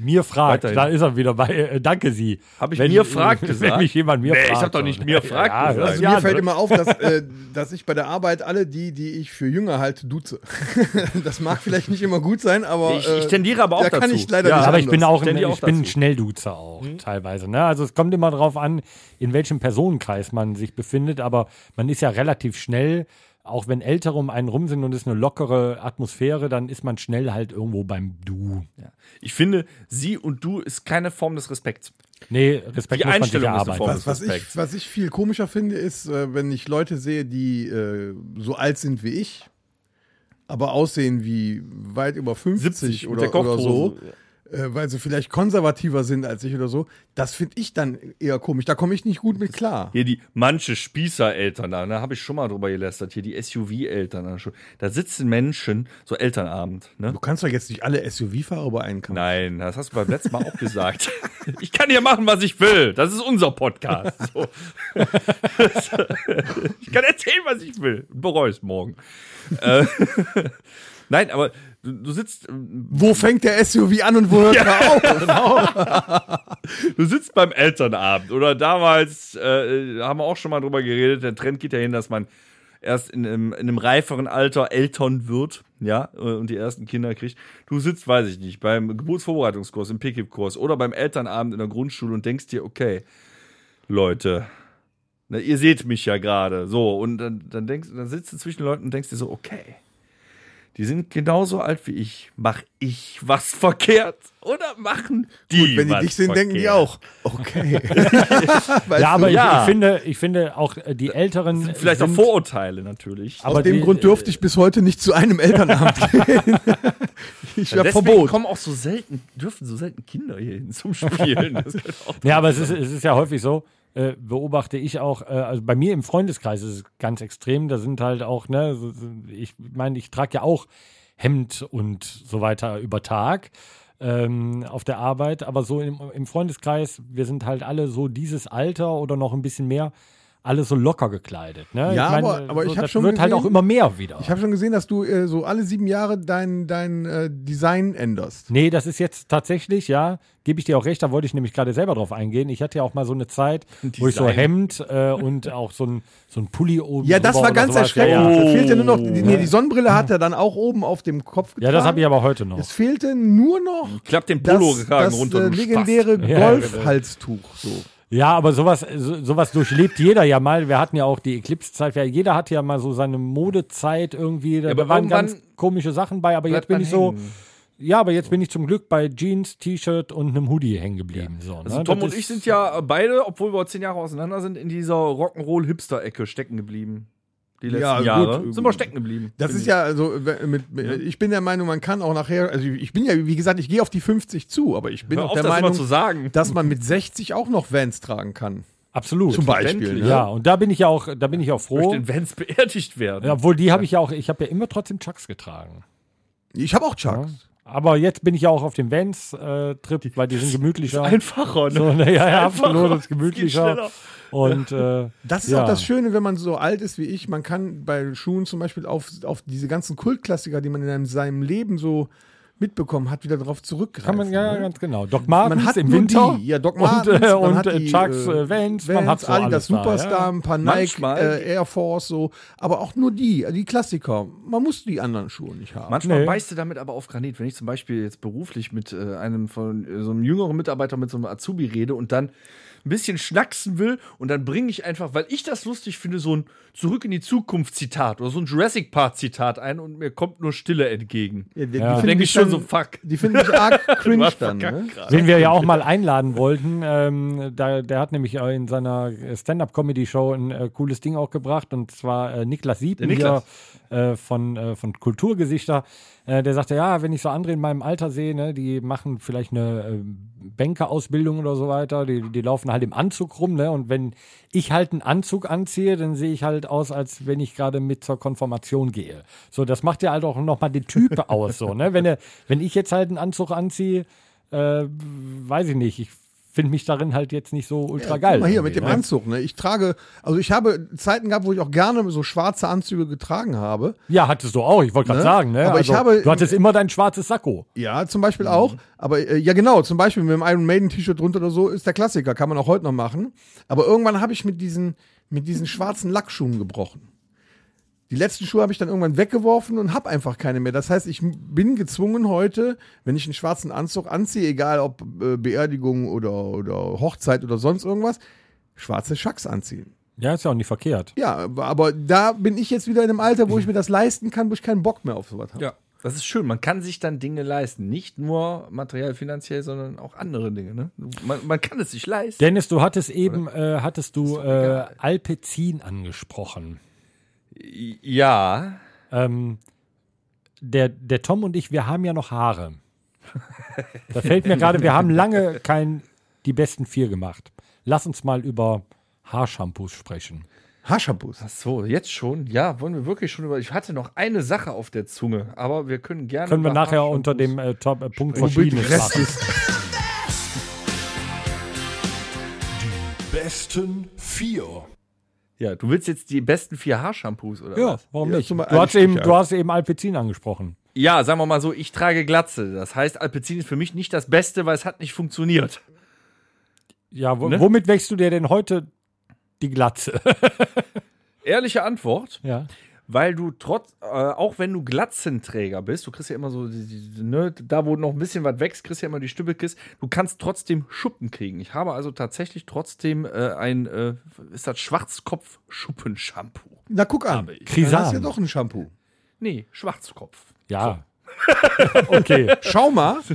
Mir fragt, Weiterhin. da ist er wieder bei, äh, danke Sie. Hab ich Wenn- mir fragt Wenn gesagt? mich jemand mir Nee, ich fragt. hab doch nicht mir fragt ja, gesagt. Also ja, mir fällt ne? immer auf, dass, äh, dass ich bei der Arbeit alle die, die ich für jünger halte, duze. das mag vielleicht nicht immer gut sein, aber Ich- ich tendiere aber auch da kann dazu. ich leider Ja, nicht aber ich bin anders. auch dir auch ich bin ein. Schnellduzer auch teilweise. Ne? Also es kommt immer darauf an, in welchem Personenkreis man sich befindet, aber man ist ja relativ schnell, auch wenn Ältere um einen rum sind und es ist eine lockere Atmosphäre, dann ist man schnell halt irgendwo beim Du. Ja. Ich finde, Sie und du ist keine Form des Respekts. Nee, Respekt Die muss man sich Einstellung ist eine erarbeiten. Form Was, was, ich, was ich viel komischer finde, ist, äh, wenn ich Leute sehe, die äh, so alt sind wie ich, aber aussehen wie weit über 50 70 mit oder, der oder so. Kochhose. Äh, weil sie vielleicht konservativer sind als ich oder so, das finde ich dann eher komisch. Da komme ich nicht gut mit klar. Hier die manche Spießer-Eltern, da, da habe ich schon mal drüber gelästert, hier die SUV-Eltern. da sitzen Menschen, so Elternabend, ne? Du kannst doch jetzt nicht alle SUV-Fahrer über einen Kamm. Nein, das hast du beim letzten Mal auch gesagt. Ich kann hier machen, was ich will. Das ist unser Podcast. So. Ich kann erzählen, was ich will. Bereue es morgen. Äh, Nein, aber du, du sitzt, ähm, Wo fängt der SUV an und wo hört er auf? du sitzt beim Elternabend oder damals äh, haben wir auch schon mal drüber geredet. Der Trend geht ja hin, dass man erst in einem, in einem reiferen Alter Eltern wird, ja, äh, und die ersten Kinder kriegt. Du sitzt, weiß ich nicht, beim Geburtsvorbereitungskurs, im PKIP-Kurs oder beim Elternabend in der Grundschule und denkst dir, okay, Leute, na, ihr seht mich ja gerade, so, und dann, dann denkst, dann sitzt du zwischen den Leuten und denkst dir so, okay, die sind genauso alt wie ich. Mach ich was verkehrt? Oder machen die Gut, wenn die was dich sehen, denken die verkehrt? auch. Okay. Weißt Ja, aber du, ich, Ja. ich finde, ich finde auch äh, die Älteren Vielleicht auch sind, Vorurteile natürlich. aber aus dem die, Grund durfte ich bis heute nicht zu einem Elternabend gehen. ich habe Verbot. kommen auch so selten, dürfen so selten Kinder hier hin zum Spielen. Auch Ja, aber es ist, es ist ja häufig so, äh, beobachte ich auch, äh, also bei mir im Freundeskreis ist es ganz extrem, da sind halt auch, ne, ich meine, ich trage ja auch Hemd und so weiter über Tag ähm, auf der Arbeit, aber so im, im Freundeskreis, wir sind halt alle so dieses Alter oder noch ein bisschen mehr, alle so locker gekleidet. Ne? Ja, ich meine, aber- aber ich hab das schon wird halt gesehen- auch immer mehr wieder. Ich habe schon gesehen, dass du äh, so alle sieben Jahre dein, dein äh, Design änderst. Nee, das ist jetzt tatsächlich, ja, gebe ich dir auch recht, da wollte ich nämlich gerade selber drauf eingehen. Ich hatte ja auch mal so eine Zeit, wo ich so Design. Hemd äh, und auch so ein, so ein Pulli oben Ja, das war ganz sowas. erschreckend. Ja, ja. Da fehlte nur noch, die, nee, die Sonnenbrille hat er dann auch oben auf dem Kopf getragen. ja das habe ich aber heute noch. Es fehlte nur noch Klappt den das, Polo-Kragen das runter. äh, du legendäre. Ja, Golfhalstuch. So. Ja, aber sowas, so, sowas durchlebt jeder ja mal. Wir hatten ja auch die Eclipse-Zeit. Ja, Jeder hatte ja mal so seine Modezeit irgendwie. Da, Ja, da waren ganz komische Sachen bei. Aber jetzt bin ich so, hängen. ja, aber jetzt bin ich zum Glück bei Jeans, T-Shirt und einem Hoodie hängen geblieben. So, ne? Also Tom Das und ich sind ja beide, obwohl wir zehn Jahre auseinander sind, in dieser Rock'n'Roll-Hipster-Ecke stecken geblieben. Die letzten Ja, gut. Jahre. Sind wir stecken geblieben. Das ist ja also mit, mit ich bin der Meinung, man kann auch nachher, also ich bin ja, wie gesagt, ich gehe auf die 50 zu, aber ich bin Hör auch auf, der Meinung, zu sagen. dass man mit 60 auch noch Vans tragen kann. Absolut. Zum Beispiel. Ne? Ja, und da bin ich ja auch, da bin ich auch Durch froh. den Vans beerdigt werden. Ja, obwohl die habe ich ja auch, ich habe ja immer trotzdem Chucks getragen. Ich habe auch Chucks. Aber jetzt bin ich ja auch auf dem Vans-Trip, weil die sind gemütlicher. Einfacher, ne? so, ne, ja, ja, Einfacher. absolut, das ist gemütlicher. Und äh, Das ist ja. auch das Schöne, wenn man so alt ist wie ich. Man kann bei Schuhen zum Beispiel auf, auf diese ganzen Kultklassiker, die man in einem, seinem Leben so mitbekommen hat, wieder drauf zurückgreifen. Kann man, ja, ne? ganz genau. Doc Martens man hat im Winter. die. Ja, Doc und, Martens, äh, man und hat äh, die, Chucks, äh, äh, Vans, man hat so Adidas alles Superstar, da, ja. ein paar Nike, Manchmal- äh, Air Force, so. Aber auch nur die, die Klassiker. Man muss die anderen Schuhe nicht haben. Manchmal Nee. beißt du damit aber auf Granit. Wenn ich zum Beispiel jetzt beruflich mit äh, einem von äh, so einem jüngeren Mitarbeiter mit so einem Azubi rede und dann ein bisschen schnacksen will und dann bringe ich einfach, weil ich das lustig finde, so ein Zurück in die Zukunft Zitat oder so ein Jurassic Park Zitat ein und mir kommt nur Stille entgegen. Ja, die, Ja. Denke ich schon so, fuck. Die finden mich arg cringe dann. Ne? Den wir ja auch mal einladen wollten. Ähm, da, der hat nämlich in seiner Stand-Up-Comedy-Show ein äh, cooles Ding auch gebracht. Und zwar äh, Niklas Sieben Der Niklas. hier äh, von, äh, von Kulturgesichter. Äh, der sagte, ja, wenn ich so andere in meinem Alter sehe, ne, die machen vielleicht eine äh, Bankerausbildung oder so weiter, die, die laufen halt im Anzug rum. Ne? Und wenn ich halt einen Anzug anziehe, dann sehe ich halt aus, als wenn ich gerade mit zur Konfirmation gehe. So, das macht ja halt auch nochmal den Typ aus. So, ne? wenn, er, wenn ich jetzt halt einen Anzug anziehe, äh, weiß ich nicht, ich finde mich darin halt jetzt nicht so ultra geil. Guck mal hier mit dem ne? Anzug. Ne? Ich trage, also ich habe Zeiten gehabt, wo ich auch gerne so schwarze Anzüge getragen habe. Ja, hattest du auch, ich wollte gerade Ne? sagen, ne? Aber ich Also, habe- du hattest immer dein schwarzes Sakko. Ja, zum Beispiel auch. Aber äh, ja, genau, zum Beispiel mit dem Iron Maiden T-Shirt drunter oder so ist der Klassiker, kann man auch heute noch machen. Aber irgendwann habe ich mit diesen, mit diesen schwarzen Lackschuhen gebrochen. Die letzten Schuhe habe ich dann irgendwann weggeworfen und habe einfach keine mehr. Das heißt, ich bin gezwungen heute, wenn ich einen schwarzen Anzug anziehe, egal ob äh, Beerdigung oder, oder Hochzeit oder sonst irgendwas, schwarze Schacks anziehen. Ja, ist ja auch nicht verkehrt. Ja, aber- aber da bin ich jetzt wieder in einem Alter, wo ich mir das leisten kann, wo ich keinen Bock mehr auf sowas habe. Ja, das ist schön. Man kann sich dann Dinge leisten. Nicht nur materiell, finanziell, sondern auch andere Dinge. Ne? Man, man kann es sich leisten. Dennis, du hattest eben, äh, hattest du äh, Alpezin angesprochen. Ja. Ähm, der, der Tom und ich, wir haben ja noch Haare. Da fällt mir gerade, wir haben lange kein die besten vier gemacht. Lass uns mal über Haarshampoos sprechen. Haarshampoos. Ach so, jetzt schon? Ja, wollen wir wirklich schon über. Ich hatte noch eine Sache auf der Zunge, aber wir können gerne. Können wir über nachher unter dem äh, Top, äh, Punkt Verschiedenes machen. ist. Besten vier. Ja, du willst jetzt die besten vier Haarshampoos, oder Ja, was? warum Ja, nicht? Du hast, eben, du hast eben Alpecin angesprochen. Ja, sagen wir mal so, ich trage Glatze. Das heißt, Alpecin ist für mich nicht das Beste, weil es hat nicht funktioniert. Ja, wo, Ne? womit wächst du dir denn heute die Glatze? Ehrliche Antwort, ja. Weil du trotz, äh, auch wenn du Glatzenträger bist, du kriegst ja immer so, die, die, ne, da wo noch ein bisschen was wächst, kriegst du ja immer die Stüppelkiss, du kannst trotzdem Schuppen kriegen. Ich habe also tatsächlich trotzdem äh, ein, äh, ist das Schwarzkopf-Schuppenshampoo? Na, guck an. Hast du ja Krisan. doch ein Shampoo. Nee, Schwarzkopf. Ja. okay. Schau mal.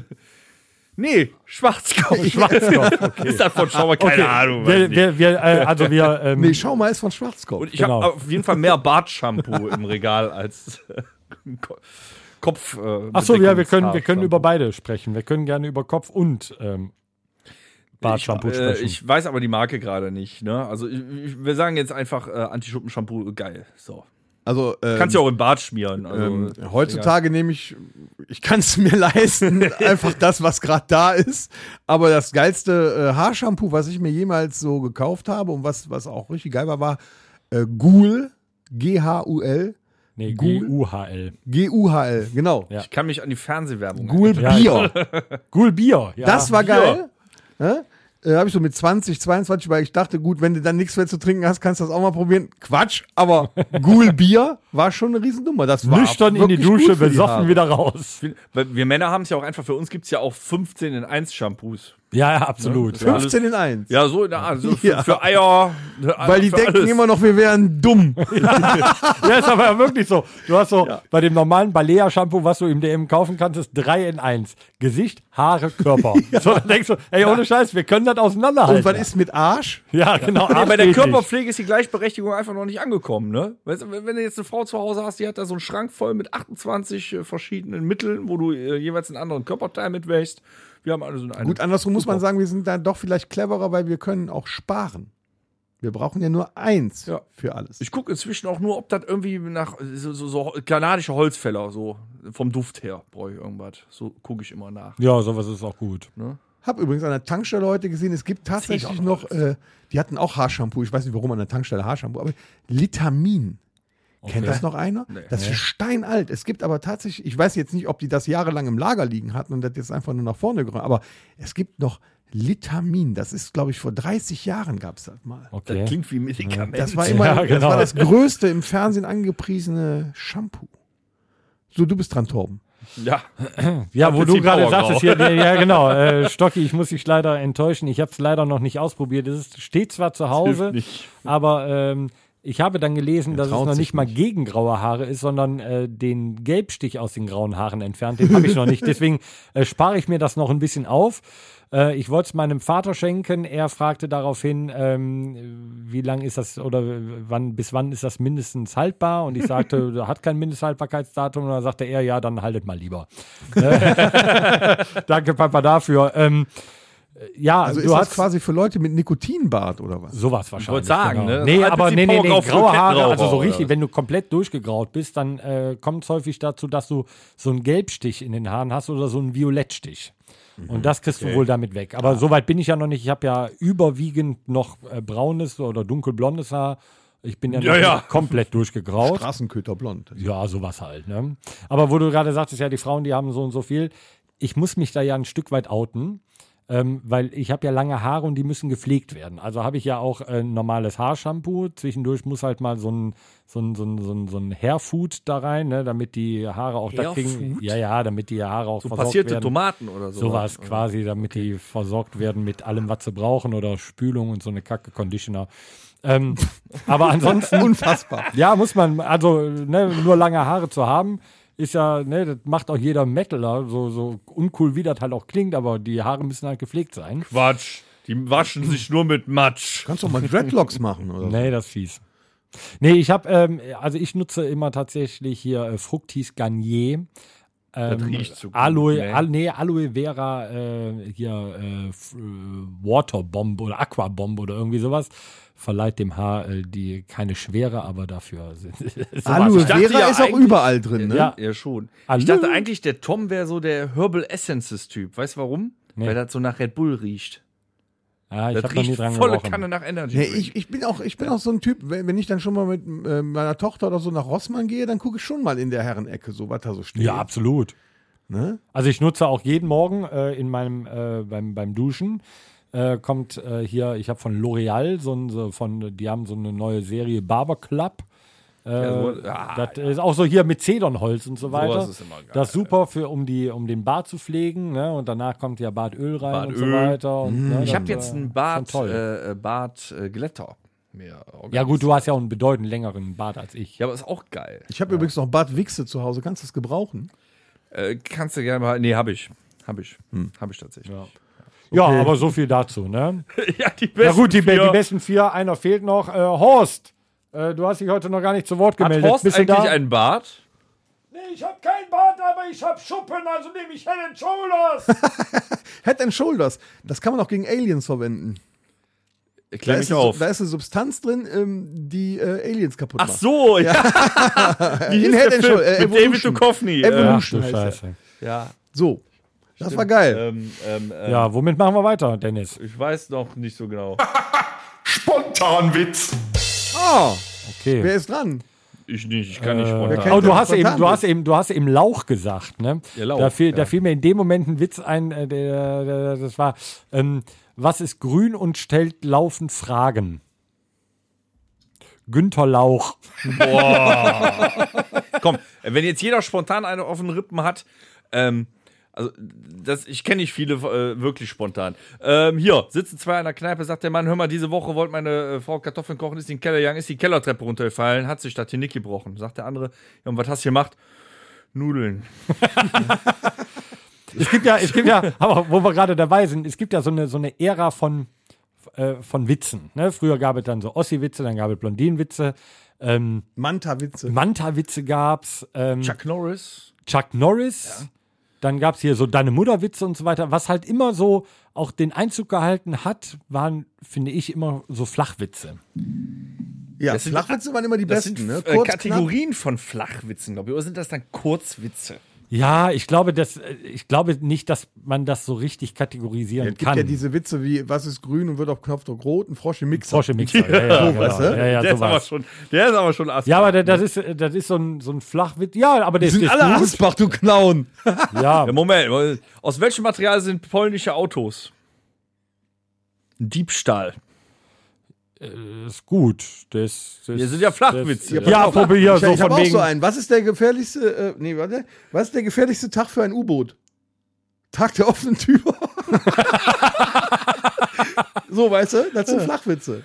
Nee, Schwarzkopf. Schwarzkopf, okay. Ist das von Schauer? Keine okay. Ahnung. Wir, wir, wir, äh, also wir, ähm, Nee, schau mal, ist von Schwarzkopf. Und ich Genau. habe auf jeden Fall mehr Bartshampoo im Regal als äh, Ko- Kopf. Äh, Achso, ja, wir können, wir können über beide sprechen. Wir können gerne über Kopf und ähm, Bartshampoo ich, äh, sprechen. ich weiß aber die Marke gerade nicht. Ne? Also ich, ich, wir sagen jetzt einfach äh, Anti-Schuppen-Shampoo, geil. So. Also, ähm, Kannst ja auch im Bart schmieren. Also, ähm, heutzutage nehme ich, ich kann es mir leisten, einfach das, was gerade da ist. Aber das geilste äh, Haarshampoo, was ich mir jemals so gekauft habe und was, was auch richtig geil war, war äh, Ghoul, G-H-U-L, nee, Gu- G-U-H-L. G-U-H-L, genau. Ja. Ich kann mich an die Fernsehwerbung Ghoul erinnern. Bier. Ghoul Bier. Ja. Das war geil. Hä? Äh, habe ich so mit 20, 22, weil ich dachte, gut, wenn du dann nichts mehr zu trinken hast, kannst du das auch mal probieren. Quatsch, aber Ghoul Bier war schon eine Riesennummer. Das war Nüchtern in die Dusche, die besoffen wieder raus. Weil Wir Männer haben es ja auch einfach, für uns gibt es ja auch 15 in 1 Shampoos. Ja, ja, absolut. Ja. 15 in 1. Ja, so in der Art. So für, Ja. für Eier. Weil die für denken alles. immer noch, wir wären dumm. Ja, ist aber wirklich so. Du hast so bei dem normalen Balea-Shampoo, was du im DM kaufen kannst, ist 3 in 1. Gesicht, Haare, Körper. So, dann denkst du, ey, ohne Scheiß, wir können das auseinanderhalten. Und was ist mit Arsch? ja, genau. Ja, bei der Arsch. Körperpflege ist die Gleichberechtigung einfach noch nicht angekommen, ne? Weißt du, wenn wenn du jetzt eine Frau zu Hause hast, die hat da so einen Schrank voll mit 28 äh, verschiedenen Mitteln, wo du äh, jeweils einen anderen Körperteil mitwächst. Wir haben alle so eine. Gut, andersrum muss man sagen, wir sind da doch vielleicht cleverer, weil wir können auch sparen. Wir brauchen ja nur eins Ja. für alles. Ich gucke inzwischen auch nur, ob das irgendwie nach so, so, so kanadische Holzfäller, so vom Duft her, brauche ich irgendwas. So gucke ich immer nach. Ja, sowas ist auch gut. Hab übrigens an der Tankstelle heute gesehen, es gibt tatsächlich noch, äh, die hatten auch Haarshampoo, ich weiß nicht warum an der Tankstelle Haarshampoo, aber Litamin. Kennt das noch einer? Das ist steinalt. Es gibt aber tatsächlich, ich weiß jetzt nicht, ob die das jahrelang im Lager liegen hatten und das jetzt einfach nur nach vorne geräumt, aber es gibt noch Litamin. Das ist, glaube ich, vor 30 Jahren gab es das mal. Okay. Das klingt wie Medikament. Das war immer Ja, das, genau. war das größte im Fernsehen angepriesene Shampoo. So, du bist dran, Torben. ja. Ja, wo du gerade sagtest hier, ja, ja genau, äh, Stocki, ich muss dich leider enttäuschen. Ich habe es leider noch nicht ausprobiert. Es ist- steht zwar zu Hause, aber ähm, ich habe dann gelesen, dass es noch nicht mal nicht. gegen graue Haare ist, sondern äh, den Gelbstich aus den grauen Haaren entfernt. Den habe ich noch nicht. Deswegen äh, spare ich mir das noch ein bisschen auf. Äh, ich wollte es meinem Vater schenken. Er fragte daraufhin, ähm, wie lang ist das oder wann bis wann ist das mindestens haltbar? Und ich sagte, hat kein Mindesthaltbarkeitsdatum. Und dann sagte er, ja, dann haltet mal lieber. Danke, Papa, dafür. Ähm, ja, Also du ist das hast quasi für Leute mit Nikotinbart oder was? Sowas wahrscheinlich. wollte sagen, ne? Nee, aber nee, nee, nee, graue Haare, also so richtig, wenn du komplett durchgegraut bist, dann äh, kommt es häufig dazu, dass du so einen Gelbstich in den Haaren hast oder so einen Violettstich. Mhm. Und das kriegst du wohl damit weg. Aber so weit bin ich ja noch nicht. Ich habe ja überwiegend noch äh, braunes oder dunkelblondes Haar. Ich bin ja, Ja, noch ja. nicht komplett durchgegraut. Straßenköter blond. Ja, sowas halt. Ne? Aber wo du gerade sagtest, ja, die Frauen, die haben so und so viel. Ich muss mich da ja ein Stück weit outen, ähm, weil ich habe ja lange Haare und die müssen gepflegt werden. Also habe ich ja auch äh, ein normales Haarshampoo. Zwischendurch muss halt mal so ein, so ein, so ein, so ein, so ein Hairfood da rein, ne? damit die Haare auch da kriegen. Hairfood? Ja, ja, damit die Haare auch So versorgt passierte werden. Tomaten oder so. Sowas quasi, damit die versorgt werden mit allem, was sie brauchen oder Spülung und so eine Kacke Conditioner. Ähm, aber ansonsten Unfassbar. ja, muss man, also ne, nur lange Haare zu haben, ist ja, ne, das macht auch jeder Metaler, so, so uncool wie das halt auch klingt, aber die Haare müssen halt gepflegt sein. Quatsch. Die waschen sich nur mit Matsch. Kannst doch mal Dreadlocks machen, oder? Nee, das ist fies. Nee, ich habe, ähm, also ich nutze immer tatsächlich hier äh, Fructis Garnier ähm, riecht so gut, Aloe, ne? Al, nee, Aloe Vera, äh, hier äh, äh, Waterbomb oder Aquabomb oder irgendwie sowas, verleiht dem Haar äh, die keine Schwere, aber dafür sind. Aloe Vera ja ist auch überall drin, ne? Ja. Ja, schon. Hallo? Ich dachte eigentlich, der Tom wäre so der Herbal Essences-Typ. Weißt du warum? Nee. Weil das so nach Red Bull riecht. Ja, ich Das riecht dran volle gerochen. Kanne nach Energy. Nee, ich, ich bin auch, ich bin auch so ein Typ, wenn, wenn ich dann schon mal mit äh, meiner Tochter oder so nach Rossmann gehe, dann gucke ich schon mal in der Herrenecke, so was da so steht. Ja, absolut. Ne? Also ich nutze auch jeden Morgen äh, in meinem äh, beim, beim Duschen äh, kommt äh, hier, ich habe von L'Oreal so, ein, so von, die haben so eine neue Serie Barber Club. Äh, so- ah, das ist auch so hier mit Zedernholz und so weiter. Immer geil. Das ist super für um die um den Bart zu pflegen, ne? Und danach kommt ja Badöl rein und so Badöl. weiter. Und, ne, ich habe jetzt einen Bart, äh, äh, Bart äh, Glätter. Mir ja gut, du hast ja auch einen bedeutend längeren Bart als ich. Ja, aber ist auch geil. Ich habe übrigens noch Bad Wichse zu Hause. Kannst du das gebrauchen? Äh, kannst du gerne mal. Nee, habe ich. Habe ich. Habe ich tatsächlich. Ja. Ja, aber so viel dazu, ne? ja, die Ja besten gut, die, vier. die besten vier, einer fehlt noch. Äh, Horst, äh, du hast dich heute noch gar nicht zu Wort Hat gemeldet. Horst Bist du eigentlich da? einen Bart? Nee, ich habe keinen Bart, aber ich habe Schuppen, also nehme ich Head and Shoulders. Head and Shoulders. Das kann man auch gegen Aliens verwenden. Da Klär ist, mich eine, auf. da ist eine Substanz drin, ähm, die äh, Aliens kaputt Ach macht. so, ja. Wie hieß In der Head Film? Äh, Mit David Evolution. Duchovny. Ach Evolution. du heißt er. Scheiße. ja. So, das war geil. Ähm, ähm, ähm, Ja, womit machen wir weiter, Dennis? Ich weiß noch nicht so genau. Spontanwitz. Ah, Okay. wer ist dran? Ich nicht, ich kann nicht Äh, spontan. kennt oh, du hast, eben, du, hast eben, du hast eben Lauch gesagt, ne? Ja, Lauch, da, fiel, ja. da fiel mir in dem Moment ein Witz ein, äh, der, der, das war, ähm, was ist grün und stellt laufend Fragen? Günther Lauch. Komm, wenn jetzt jeder spontan eine offenen Rippen hat, ähm, also das, ich kenne nicht viele äh, wirklich spontan. Ähm, hier sitzen zwei in der Kneipe, sagt der Mann, hör mal, diese Woche wollte meine äh, Frau Kartoffeln kochen, ist in den Keller gegangen, ist die Kellertreppe runtergefallen, hat sich das hier Nick gebrochen. Sagt der andere, ja, und was hast du gemacht? Nudeln. Es gibt ja, es gibt ja, aber wo wir gerade dabei sind, es gibt ja so eine, so eine Ära von, äh, von Witzen. Ne? Früher gab es dann so Ossi-Witze, dann gab es Blondinenwitze, ähm, Manta-Witze. Manta-Witze gab's, ähm, Chuck Norris. Chuck Norris. Dann gab es hier so Deine Mutterwitze und so weiter. Was halt immer so auch den Einzug gehalten hat, waren, finde ich, immer so Flachwitze. Ja, Das sind- Flachwitze waren immer die Das besten, sind ne? äh, Kurz, Kategorien von Flachwitzen, glaube ich. Oder sind das dann Kurzwitze? Ja, ich glaube, dass, äh, ich glaube nicht, dass man das so richtig kategorisieren knapp. Es gibt kann. ja diese Witze wie, was ist grün und wird auf Knopfdruck rot? Ein Frosch im Mixer. Froschemixer. Ja, ja, genau. weißt du? ja, ja, der, ist aber sowas. schon, der ist aber schon assi. Ja, aber der- das ist, äh, das ist so ein, so ein Flachwitz. Ja, aber der Die ist, sind der ist alle gut. Asbach, du Clown. Ja, Ja, Moment, aus welchem Material sind polnische Autos? Diebstahl. Ist gut. Das, das, Hier sind ja Flachwitze. Das, ja, probier ich so ich von auch wegen. so einen. Was ist der gefährlichste, äh, nee, warte. Was ist der gefährlichste Tag für ein U-Boot? Tag der offenen Tür. so, weißt du? Das sind Flachwitze.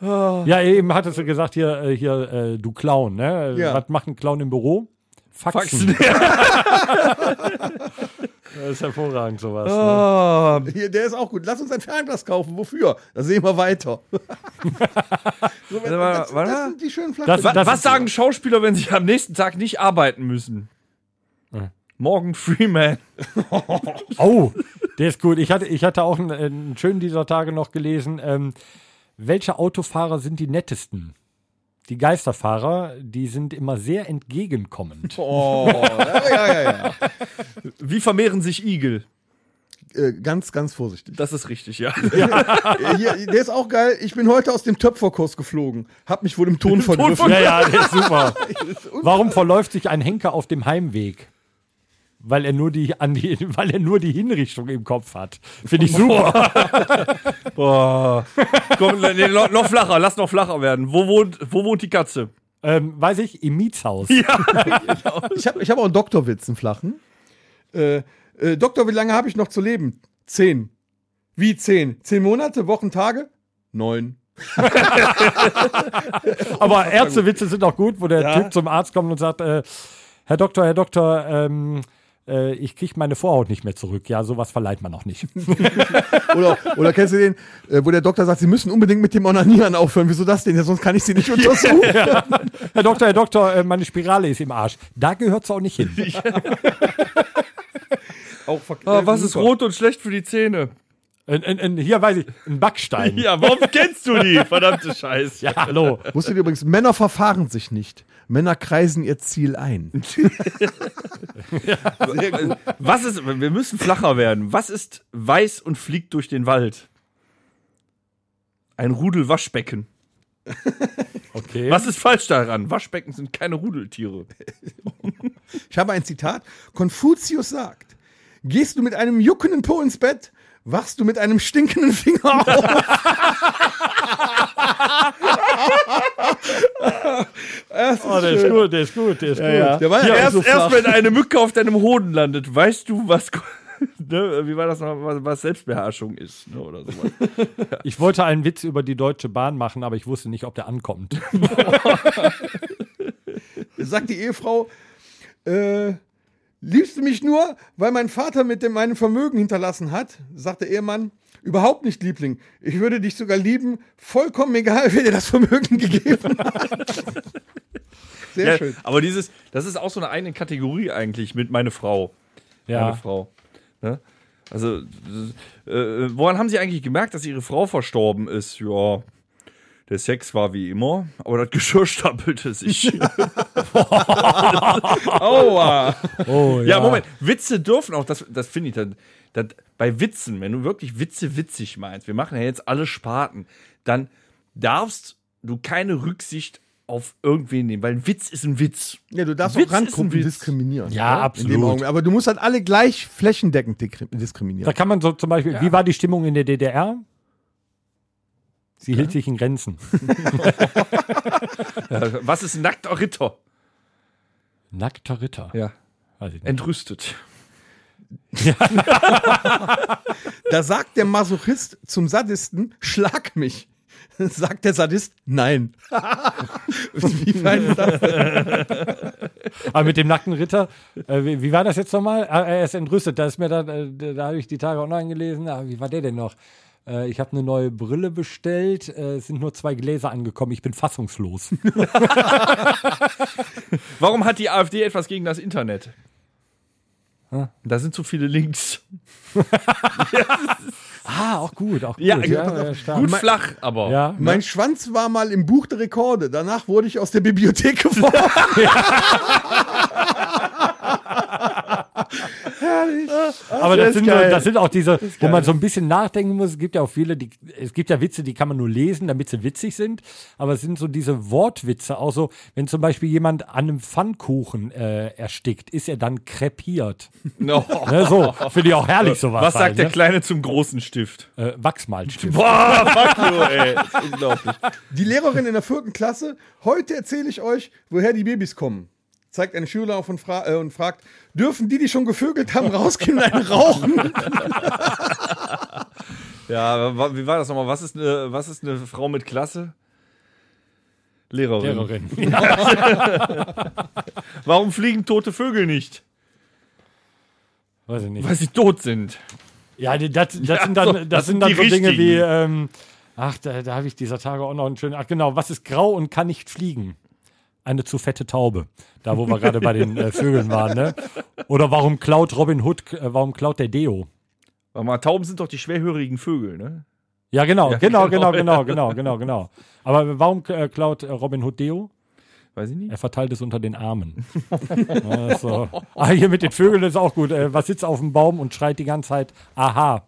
Ja, eben hattest du gesagt, hier, äh, hier äh, du Clown, ne? Ja. Was macht ein Clown im Büro? Faxen. Faxen. Das ist hervorragend, sowas. ne? Ah, Hier, der ist auch gut. Lass uns ein Fernglas kaufen. Wofür? Da sehen wir weiter. so, wenn, das, warte das mal. sind die schönen Das- Flachwitze. was, das was sagen Schauspieler, wenn sie am nächsten Tag nicht arbeiten müssen? Morgan Freeman. Oh, der ist gut. Ich hatte, ich hatte auch einen, einen schönen dieser Tage noch gelesen. Ähm, welche Autofahrer sind die nettesten? Die Geisterfahrer, die sind immer sehr entgegenkommend. oh, ja, ja, ja, ja. Wie vermehren sich Igel? Äh, ganz, ganz vorsichtig. Das ist richtig, ja. Äh, Hier, der ist auch geil. Ich bin heute aus dem Töpferkurs geflogen. Hab mich wohl im Ton vergriffen. Ja, ja, der ist super. Warum verläuft sich ein Henker auf dem Heimweg? Weil er nur die, an die, weil er nur die Hinrichtung im Kopf hat. Finde ich super. Boah. Komm, nee, noch, noch flacher, lass noch flacher werden. Wo wohnt, wo wohnt die Katze? ähm, weiß ich, im Mietshaus. Ich habe ich hab auch einen Doktorwitz, einen flachen. Äh, äh, Doktor, wie lange habe ich noch zu leben? Zehn. Wie zehn? Zehn Monate, Wochen, Tage? Neun. Aber Ärztewitze sind auch gut, wo der Ja. Typ zum Arzt kommt und sagt, äh, Herr Doktor, Herr Doktor, ähm, äh, ich kriege meine Vorhaut nicht mehr zurück. Ja, sowas verleiht man auch nicht. Oder, oder kennst du den, äh, wo der Doktor sagt, Sie müssen unbedingt mit dem Onanieren aufhören. Wieso das denn? Ja, sonst kann ich Sie nicht untersuchen. Herr Doktor, Herr Doktor, äh, meine Spirale ist im Arsch. Da gehört es auch nicht hin. Auch Ah, was ist rot und schlecht für die Zähne? Ein, ein, ein, hier weiß ich, ein Backstein. Ja, warum kennst du die? Verdammte Scheiße. Ja, hallo. Wusstet ihr übrigens, Männer verfahren sich nicht. Männer kreisen ihr Ziel ein. Was ist, wir müssen flacher werden. Was ist weiß und fliegt durch den Wald? Ein Rudel Waschbecken. Okay. Was ist falsch daran? Waschbecken sind keine Rudeltiere. Ich habe ein Zitat. Konfuzius sagt, gehst du mit einem juckenden Po ins Bett, wachst du mit einem stinkenden Finger auf. Oh, der ist gut, der ist gut, der ist gut. Der war ja, Ja, erst, so erst wenn eine Mücke auf deinem Hoden landet, weißt du, was, ne, wie war das noch, was, was Selbstbeherrschung ist, ne, oder sowas. Ich wollte einen Witz über die Deutsche Bahn machen, aber ich wusste nicht, ob der ankommt. sagt die Ehefrau, äh, liebst du mich nur, weil mein Vater mit dem meinem Vermögen hinterlassen hat? Sagt der Ehemann, überhaupt nicht, Liebling. Ich würde dich sogar lieben, vollkommen egal, wer dir das Vermögen gegeben hat. Sehr Ja, schön. aber dieses, das ist auch so eine eigene Kategorie eigentlich mit meine Frau. Meine Ja. Frau. Ne? Also, äh, woran haben Sie eigentlich gemerkt, dass Ihre Frau verstorben ist? Ja, der Sex war wie immer, aber das Geschirr stapelte sich. Aua. Oh, Ja, Moment. Witze dürfen auch, das, das finde ich, das, das, bei Witzen, wenn du wirklich Witze witzig meinst, wir machen ja jetzt alle Sparten, dann darfst du keine Rücksicht auf irgendwen nehmen, weil ein Witz ist ein Witz. Ja, du darfst Witz auch Randgruppen diskriminieren. Ja, ne? absolut. Aber du musst halt alle gleich flächendeckend diskriminieren. Da kann man so zum Beispiel, wie war die Stimmung in der DDR? Sie hielt sich in Grenzen. Was ist ein nackter Ritter? Nackter Ritter. Ja. Weiß Entrüstet. Da sagt der Masochist zum Sadisten, schlag mich. Sagt der Sadist, nein. Wie fein ist das? Aber mit dem nackten Ritter, äh, wie, wie war das jetzt nochmal? Er ist entrüstet. Da ist mir da, äh, da habe ich die Tage online gelesen. Ah, wie war der denn noch? Äh, ich habe eine neue Brille bestellt. Äh, es sind nur zwei Gläser angekommen. Ich bin fassungslos. Warum hat die AfD etwas gegen das Internet? Da sind zu viele Links. ah, auch gut, auch gut. Ja, ja, gut, ja. Gut flach, aber. ja. Mein Schwanz war mal im Buch der Rekorde. Danach wurde ich aus der Bibliothek geworfen. Aber das sind, geil. das sind auch diese, wo man so ein bisschen nachdenken muss. Es gibt ja auch viele, die, es gibt ja Witze, die kann man nur lesen, damit sie witzig sind. Aber es sind so diese Wortwitze, auch so, wenn zum Beispiel jemand an einem Pfannkuchen äh, erstickt, ist er dann krepiert. No. Ne, so, finde ich auch herrlich sowas. Was sagt halt, der ne? Kleine zum großen Stift? äh, Wachsmalstift. Boah, fuck you, ey. Das unglaublich. Die Lehrerin in der vierten Klasse, heute erzähle ich euch, woher die Babys kommen. Zeigt eine Schüler auf und, fra äh, und fragt, dürfen die, die schon gevögelt haben, rausgehen und einen rauchen? Ja, wie war das nochmal? Was ist eine, was ist eine Frau mit Klasse? Lehrerin. Lehrerin. Warum fliegen tote Vögel nicht? Weiß ich nicht. Weil sie tot sind. Ja, das, das Ja, sind dann, so, das das sind dann so Dinge wie, ähm, ach, da, da habe ich dieser Tage auch noch einen schönen, ach genau, was ist grau und kann nicht fliegen? Eine zu fette Taube. Da, wo wir gerade bei den äh, Vögeln waren, ne? Oder warum klaut Robin Hood, äh, warum klaut der Deo? Warte mal, Tauben sind doch die schwerhörigen Vögel, ne? Ja, genau, Ja, genau, genau, genau, genau, genau, genau, genau. Aber warum äh, klaut äh, Robin Hood Deo? Weiß ich nicht. Er verteilt es unter den Armen. ja, so. Ah, hier mit den Vögeln ist auch gut. Äh, was sitzt auf dem Baum und schreit die ganze Zeit, aha.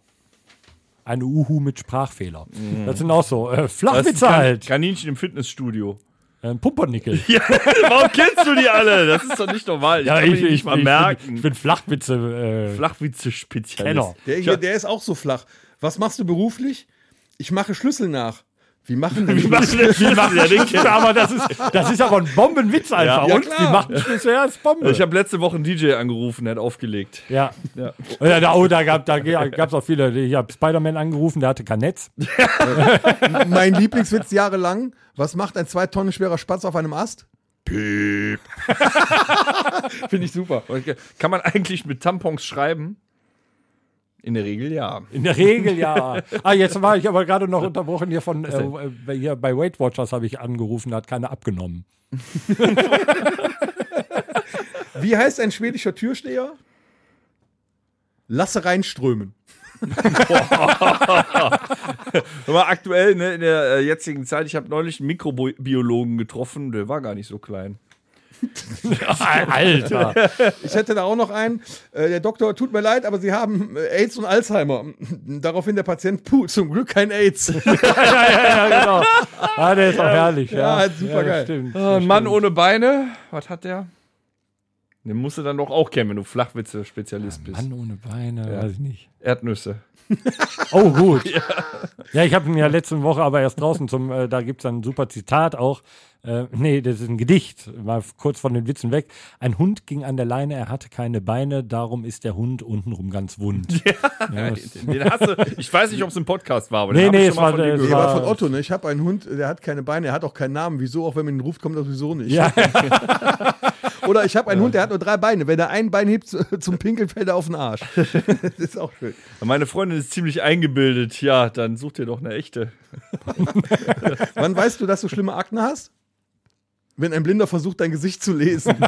Eine Uhu mit Sprachfehler. Das sind auch so äh, Flachwitze halt. Kaninchen im Fitnessstudio. Äh, Ein Pumpernickel. Ja, warum kennst du die alle? Das ist doch nicht normal. Ich kann mir die nicht mal merken. Bin, ich bin Flachwitze. Äh, Flachwitze-Spezialist. Kenner. Der, der ist auch so flach. Was machst du beruflich? Ich mache Schlüssel nach. Wie machen die Wie machen das? Wie machen ja, den er, aber das ist, das ist aber ein Bombenwitz einfach. Ja, und klar. wie macht ein Schlüssel? Ja, ist Bombe. Ich habe letzte Woche einen DJ angerufen, der hat aufgelegt. ja. Ja. Ja, da, oh, da gab es da gab's auch viele. Ich habe Spider-Man angerufen, der hatte kein Netz. mein Lieblingswitz jahrelang. Was macht ein zwei Tonnen schwerer Spatz auf einem Ast? Piep. Finde ich super. Kann man eigentlich mit Tampons schreiben? In der Regel ja. In der Regel ja. ah, jetzt war ich aber gerade noch unterbrochen hier von, äh, äh, hier bei Weight Watchers habe ich angerufen, hat keiner abgenommen. Wie heißt ein schwedischer Türsteher? Lasse reinströmen. Aber aktuell, ne, in der äh, jetzigen Zeit, ich habe neulich einen Mikrobiologen getroffen, der war gar nicht so klein. Alter. Ich hätte da auch noch einen. Äh, der Doktor, tut mir leid, aber Sie haben äh, AIDS und Alzheimer. Daraufhin der Patient, puh, zum Glück kein AIDS. ja, ja, ja, genau. Ah, der ist auch herrlich. Ja, Ja, super geil. stimmt. Ein Mann ohne Beine, was hat der? Den musst du dann doch auch kennen, wenn du Flachwitze-Spezialist bist. Mann ohne Beine, weiß ich nicht. Erdnüsse. Oh, gut. Ja, ich habe ihn ja letzte Woche aber erst draußen zum, äh, da gibt es ein super Zitat auch. Äh, nee, das ist ein Gedicht, mal kurz von den Witzen weg. Ein Hund ging an der Leine, er hatte keine Beine, darum ist der Hund untenrum ganz wund. Ja, das- Den hast du, ich weiß nicht, ob es im Podcast war, aber Nee, den nee, ich es schon mal war von dir der- gehört. War von Otto, ne? Ich habe einen Hund, der hat keine Beine, er hat auch keinen Namen. Wieso? Auch wenn man ihn ruft, kommt er sowieso nicht. ja, Oder ich habe einen Hund, der hat nur drei Beine. Wenn er ein Bein hebt zu- zum Pinkeln, fällt er auf den Arsch. das ist auch schön. Meine Freundin ist ziemlich eingebildet. Ja, dann such dir doch eine echte. Wann weißt du, dass du schlimme Akne hast? Wenn ein Blinder versucht, dein Gesicht zu lesen.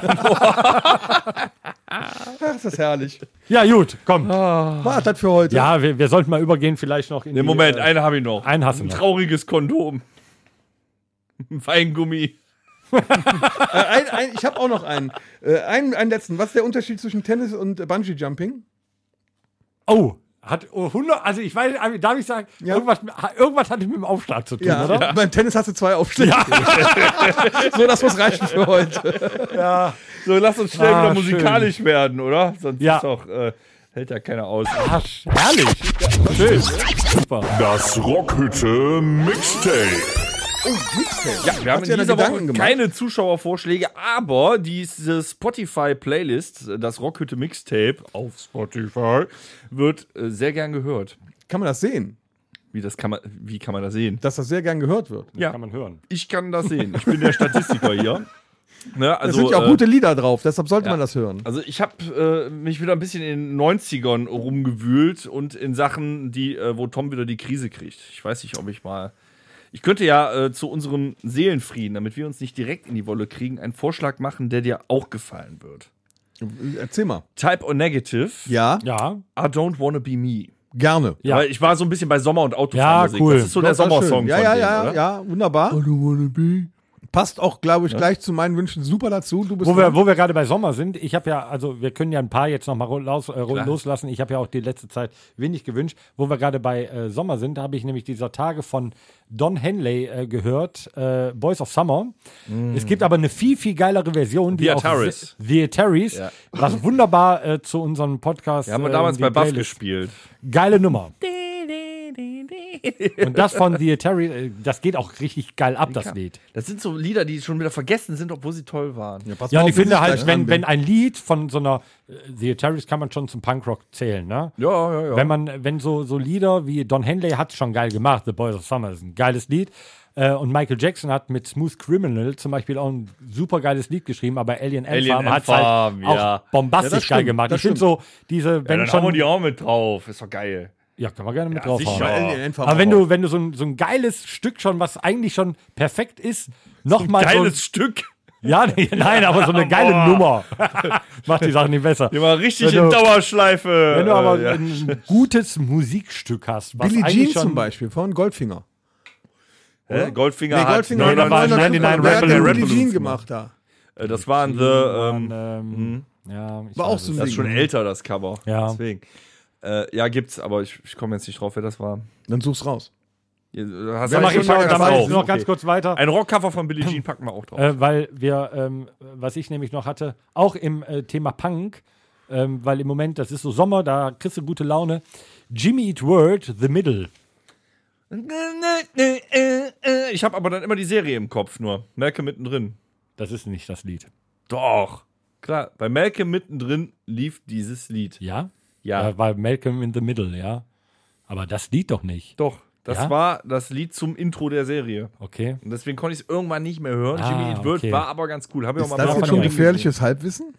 Ach, ist das herrlich. ja, gut, komm. War das für heute? Ja, wir, wir sollten mal übergehen, vielleicht noch in Ne, die, Moment, äh, eine habe ich noch. einen hast du Ein noch. trauriges Kondom. Ein Weingummi. Äh, ein, ein, ich habe auch noch einen. Äh, einen. Einen letzten. Was ist der Unterschied zwischen Tennis und äh, Bungee Jumping? Oh, hat oh, 100, also ich weiß, darf ich sagen, Ja. irgendwas, irgendwas hatte mit dem Aufschlag zu tun, Ja, oder? beim Tennis hast du zwei Aufschläge. so, das muss reichen für heute. So, lass uns schnell Ah, wieder musikalisch werden, oder? Sonst Ja. ist doch, äh, hält ja keiner aus. Ah, herrlich. Schön. Super. Das Rockhütte Mixtape. Ja, wir haben Hast in dieser Woche gemacht? keine Zuschauervorschläge, aber diese Spotify-Playlist, das Rockhütte Mixtape auf Spotify, wird äh, sehr gern gehört. Kann man das sehen? Wie, das kann man, wie kann man das sehen? Dass das sehr gern gehört wird. Ja. Kann man hören. Ich kann das sehen. Ich bin der Statistiker hier. Ne, Da also, sind ja auch äh, gute Lieder drauf, deshalb sollte ja. man das hören. Also ich habe äh, mich wieder ein bisschen in den 90ern rumgewühlt und in Sachen, die, äh, wo Tom wieder die Krise kriegt. Ich weiß nicht, ob ich mal. Ich könnte ja äh, zu unserem Seelenfrieden, damit wir uns nicht direkt in die Wolle kriegen, einen Vorschlag machen, der dir auch gefallen wird. Erzähl mal. Type or Negative, Ja, Ja, I don't wanna be me. gerne. Ja. Weil ich war so ein bisschen bei Sommer- und Autofahrmusik. Ja, cool. Das ist so der Doch, ist Sommersong schön. Ja, von ja, denen, ja, oder? ja, wunderbar. Passt auch, glaube ich, gleich zu meinen Wünschen super dazu. Du bist wo wir, wo wir gerade bei Sommer sind, ich habe ja, also wir können ja ein paar jetzt noch mal los, äh, loslassen. Ich habe ja auch die letzte Zeit wenig gewünscht. Wo wir gerade bei äh, Sommer sind, da habe ich nämlich dieser Tage von Don Henley äh, gehört, äh, Boys of Summer. Es gibt aber eine viel, viel geilere Version, die The auch Ataris. The Ataris, Ja. was wunderbar äh, zu unserem Podcast. Wir haben wir äh, damals die bei Buff gespielt. Geile Nummer. Und das von The Ataris, äh, das geht auch richtig geil ab, das Lied. Das sind so Lieder, die schon wieder vergessen sind, obwohl sie toll waren. Pass Ja, mal und auf, ich finde halt, wenn, wenn ein Lied von so einer äh, The Ataris kann man schon zum Punkrock zählen, ne? Ja, ja, ja. Wenn man, wenn so, so Lieder wie Don Henley hat schon geil gemacht, The Boys of Summer ist ein geiles Lied. Äh, und Michael Jackson hat mit Smooth Criminal zum Beispiel auch ein super geiles Lied geschrieben, aber Alien Ant Alien Farm hat halt auch ja. bombastisch Ja, geil stimmt, gemacht. das Ich finde so diese, ja, wenn dann hauen wir schon, die auch mit drauf. Ist doch geil. Ja, kann man gerne mit Ja, draufhauen. sicher. Ant Farm Aber wenn du, wenn du so ein, so ein geiles Stück schon, was eigentlich schon perfekt ist, nochmal so, Geiles Stück. ja, nee, nein, aber so eine geile Boah. Nummer macht die Sachen nicht besser. Die war richtig Wenn in du- Dauerschleife. Wenn du aber Äh, ja. ein gutes Musikstück hast, was Billie Jean schon zum Beispiel von Goldfinger. Hä? Goldfinger Nee, hat Goldfinger 99 99 Wer hat denn Rebel Billie Jean gemacht. da? Äh, Das waren The. ähm, Ähm, ja, ich War weiß auch so es. ein das ist schon Ding. älter, das Cover. Ja. Deswegen. Äh, ja, gibt's, aber ich, ich komme jetzt nicht drauf, wer das war. Dann such's raus. Ihr- Du hast Ja, ja mach ich das dann mach ich noch ganz Okay. kurz weiter. Ein Rockcover von Billie Jean packen wir auch drauf. Äh, weil wir, ähm, was ich nämlich noch hatte, auch im äh, Thema Punk, ähm, weil im Moment, das ist so Sommer, da kriegst du gute Laune. Jimmy Eat World, The Middle. Ich habe aber dann immer die Serie im Kopf nur. Malcolm mittendrin. Das ist nicht das Lied. Doch. Klar, bei Malcolm mittendrin lief dieses Lied. Ja? Ja, Da war Malcolm in the Middle, ja. Aber das Lied doch nicht. doch. Das Ja? war das Lied zum Intro der Serie. Okay. Und deswegen konnte ich es irgendwann nicht mehr hören. Ah, Jimmy Eat World okay. war aber ganz cool. Habe ich auch Ist mal das jetzt schon gefährliches Halbwissen?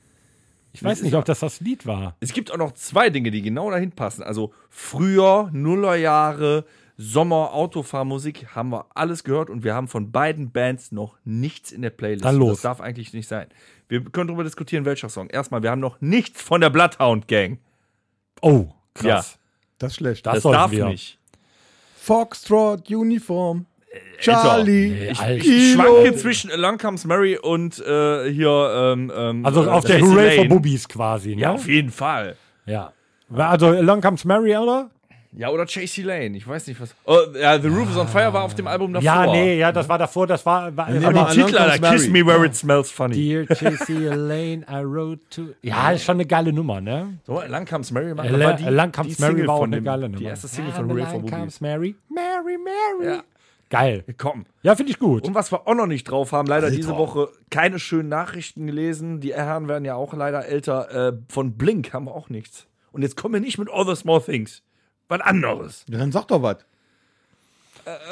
Ich weiß nicht, ob das das Lied war. Es gibt auch noch zwei Dinge, die genau dahin passen. Also früher, Nullerjahre, Sommer, Autofahrmusik, haben wir alles gehört und wir haben von beiden Bands noch nichts in der Playlist. Dann los. Das darf eigentlich nicht sein. Wir können darüber diskutieren, welcher Song. Erstmal, wir haben noch nichts von der Bloodhound Gang. Oh, krass. Das ist schlecht. Das Das darf wir. nicht. Foxtrot, Uniform, Charlie, Nee, Ich, ich schwanke zwischen Along Comes Mary und äh, hier. Ähm, ähm, Also äh, auf der Hooray for. Boobies quasi, ne? Ja, auf jeden Fall. Ja. Also Along Comes Mary, oder? Ja, oder Chasey Lane. Ich weiß nicht, was. Oh, ja, The Roof is on Fire war auf dem Album davor. Ja, nee, ja, das war davor, das war, war Nee, war aber die Die Titel, Alter, Kiss. Me Where It Smells Funny. Dear J.C. Lane, I wrote to. Ja, ist schon eine geile Nummer, ne? So, Along Comes Mary war, Along war die, Along Comes die Mary Single war auch eine dem, geile Nummer. Die erste Single Ja, von Hooray for Boobies. Comes Mary, Mary, Mary. Ja. Geil. Komm. Ja, finde ich gut. Und was wir auch noch nicht drauf haben, leider diese Woche keine schönen Nachrichten gelesen. Die Herren werden ja auch leider älter. Äh, von Blink haben wir auch nichts. Und jetzt kommen wir nicht mit All the Small Things. Was anderes. Ja, dann sag doch was.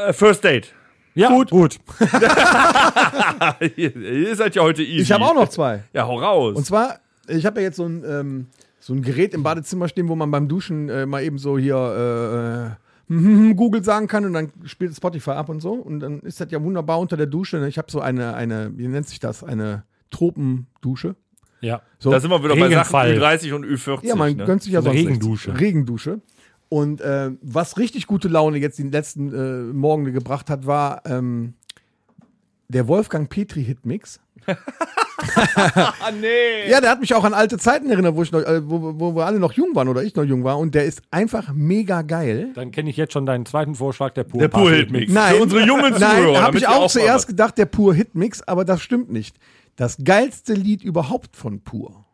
Äh, First Date. Ja, gut. gut. ihr, seid ja heute easy. Ich habe auch noch zwei. Ja, hau raus. Und zwar, ich habe ja jetzt so ein, ähm, so ein Gerät im Badezimmer stehen, wo man beim Duschen äh, mal eben so hier äh, äh, Google sagen kann und dann spielt Spotify ab und so. Und dann ist das ja wunderbar unter der Dusche. Ich habe so eine, eine, wie nennt sich das? Eine Tropendusche. Ja. So. da sind wir wieder bei Sachen Regenfall. Ü30 und Ü40. Ja, man ne? gönnt sich ja So eine sonst Regendusche. nichts. Regendusche. Und äh, was richtig gute Laune jetzt die letzten äh, Morgen gebracht hat, war ähm, der Wolfgang Petri Hitmix. Nee. Ja, der hat mich auch an alte Zeiten erinnert, wo, ich noch, äh, wo, wo wir alle noch jung waren oder ich noch jung war. Und der ist einfach mega geil. Dann kenne ich jetzt schon deinen zweiten Vorschlag, der Pur Der Pur Hitmix. Nein, Für unsere jungen Zuhörer. Nein, habe ich auch mal zuerst gedacht, der Pur Hitmix, aber das stimmt nicht. Das geilste Lied überhaupt von Pur,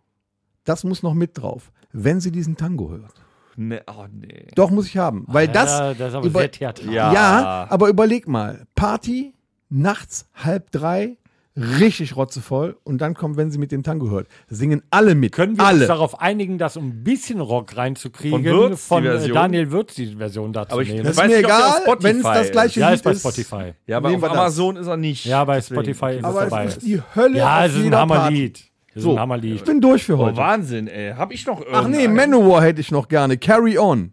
das muss noch mit drauf, wenn sie diesen Tango hört. Nee, oh, nee. Doch, muss ich haben. Weil das, Ja, das ist aber über- sehr theatralisch. Ja. Ja, aber überleg mal. Party, nachts, halb drei, richtig rotzevoll und dann kommt, wenn sie mit dem Tango hört. Singen alle mit. Können wir alle. uns darauf einigen, das um ein bisschen Rock reinzukriegen? Von Würz, von äh? Daniel Würz die Version dazu Aber ich- nehmen? das weiß ist mir egal, wenn es das gleiche ja, Lied ist bei Spotify. Ja, aber auf. Amazon ist er nicht. Ja, bei Deswegen. Spotify ist es Aber dabei. es ist die Hölle ja, auf es ist ein. Hammerlied. So. Hammerlied. Ich bin durch für Oh, heute. Wahnsinn, ey. Hab ich noch Ach nee, irgendeinen? Manowar hätte ich noch gerne. Carry on.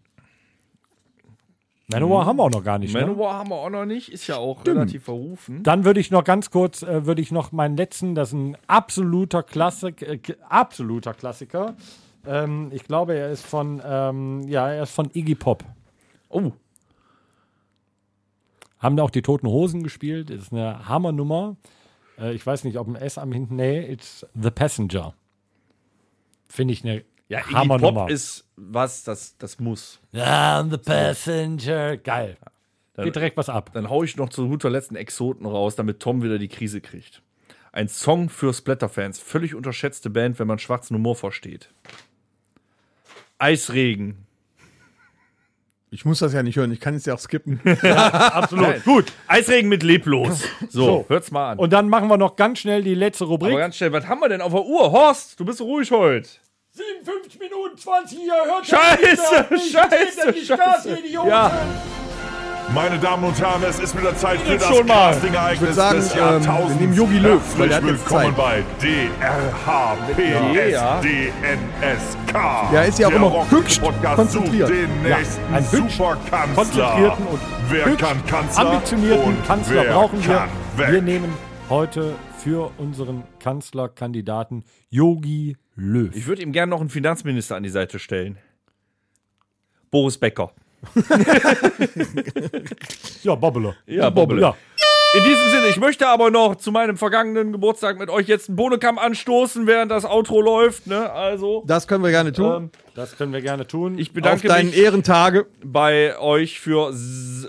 Manowar haben wir auch noch gar nicht. Ne? Manowar haben wir auch noch nicht. Ist ja auch relativ verrufen. Dann würde ich noch ganz kurz, äh, würde ich noch meinen letzten, das ist ein absoluter Klassik, äh, absoluter Klassiker. Ähm, ich glaube, er ist von, ähm, ja, er ist von Iggy Pop. Oh, Haben da auch die Toten Hosen gespielt. Ist eine Hammernummer. Äh, ich weiß nicht, ob ein S am hinten. Nee, it's The Passenger. Finde ich eine ja, Iggy Hammernummer. Pop ist was, das, das muss. Ja, The Passenger. Geil. Geht direkt was ab. Dann hau ich noch zu guter letzten Exoten raus, damit Tom wieder die Krise kriegt. Ein Song für Splatterfans. Völlig unterschätzte Band, wenn man schwarzen Humor versteht. Eisregen. Ich muss das ja nicht hören, ich kann es ja auch skippen. Absolut. Gut. Eisregen mit leblos. So, So. hört's mal an. Und dann machen wir noch ganz schnell die letzte Rubrik. Aber ganz schnell, was haben wir denn auf der Uhr? Horst, du bist so ruhig heute. 57 Minuten 20 Jahre. Hört Scheiße, scheiße, scheiße. Ja, Meine Damen und Herren, es ist wieder Zeit für Jetzt das schon mal. Ich würd sagen, des ähm, Jahrtausends. wir nehmen Jogi Löw, weil der hat Herzlich jetzt willkommen Zeit. bei Ja. DRHPSDNSK. Ja, ist ja auch immer höchst Podcast konzentriert. Ja, nächsten ein höchst Superkanzler. konzentrierten und Wer höchst kann Kanzler ambitionierten und Kanzler wer brauchen wir. weg? Wir nehmen heute für unseren Kanzlerkandidaten Yogi Löw. Ich würde ihm gerne noch einen Finanzminister an die Seite stellen. Boris Becker. ja, Bobbele. Ja, Bobbele. Ja. In diesem Sinne, ich möchte aber noch zu meinem vergangenen Geburtstag mit euch jetzt einen Bohnenkamm anstoßen, während das Outro läuft. Ne? Also, Das können wir gerne tun. ähm, Das können wir gerne tun. ich Auf bedanke deinen mich Ehrentage. bei euch für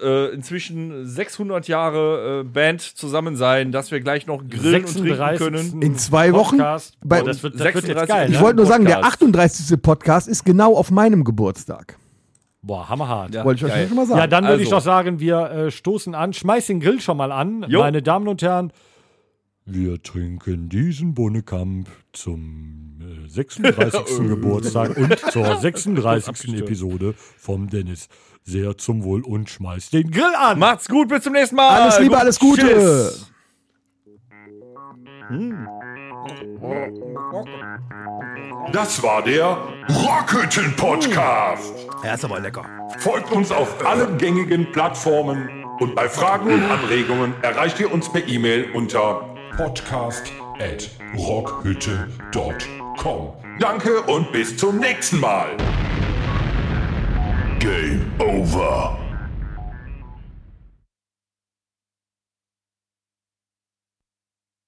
äh, inzwischen 600 Jahre äh, Band zusammen sein, dass wir gleich noch grillen und trinken 36. können. In zwei Wochen. Podcast. Bei- Boah, das wird, das wird jetzt 36. geil. Ich Ne? wollte nur sagen, der Podcast. 38. Podcast ist genau auf meinem Geburtstag. Boah, hammerhart. Ja, Wollte ich euch schon mal sagen. Ja, dann würde ich Also. doch sagen, wir äh, stoßen an, schmeiß den Grill schon mal an. Jo. Meine Damen und Herren, Wir trinken diesen Bonnekamp zum äh, 36. Geburtstag und zur 36. Episode vom Dennis. Sehr zum Wohl und schmeißt den Grill an. Macht's gut, bis zum nächsten Mal. Alles Liebe, alles Gute. Tschüss. Das war der Rockhütten Podcast. Er ist aber lecker. Folgt uns auf allen gängigen Plattformen und bei Fragen und Anregungen erreicht ihr uns per E-Mail unter podcast@rockhütte.com. Danke und bis zum nächsten Mal. Game over.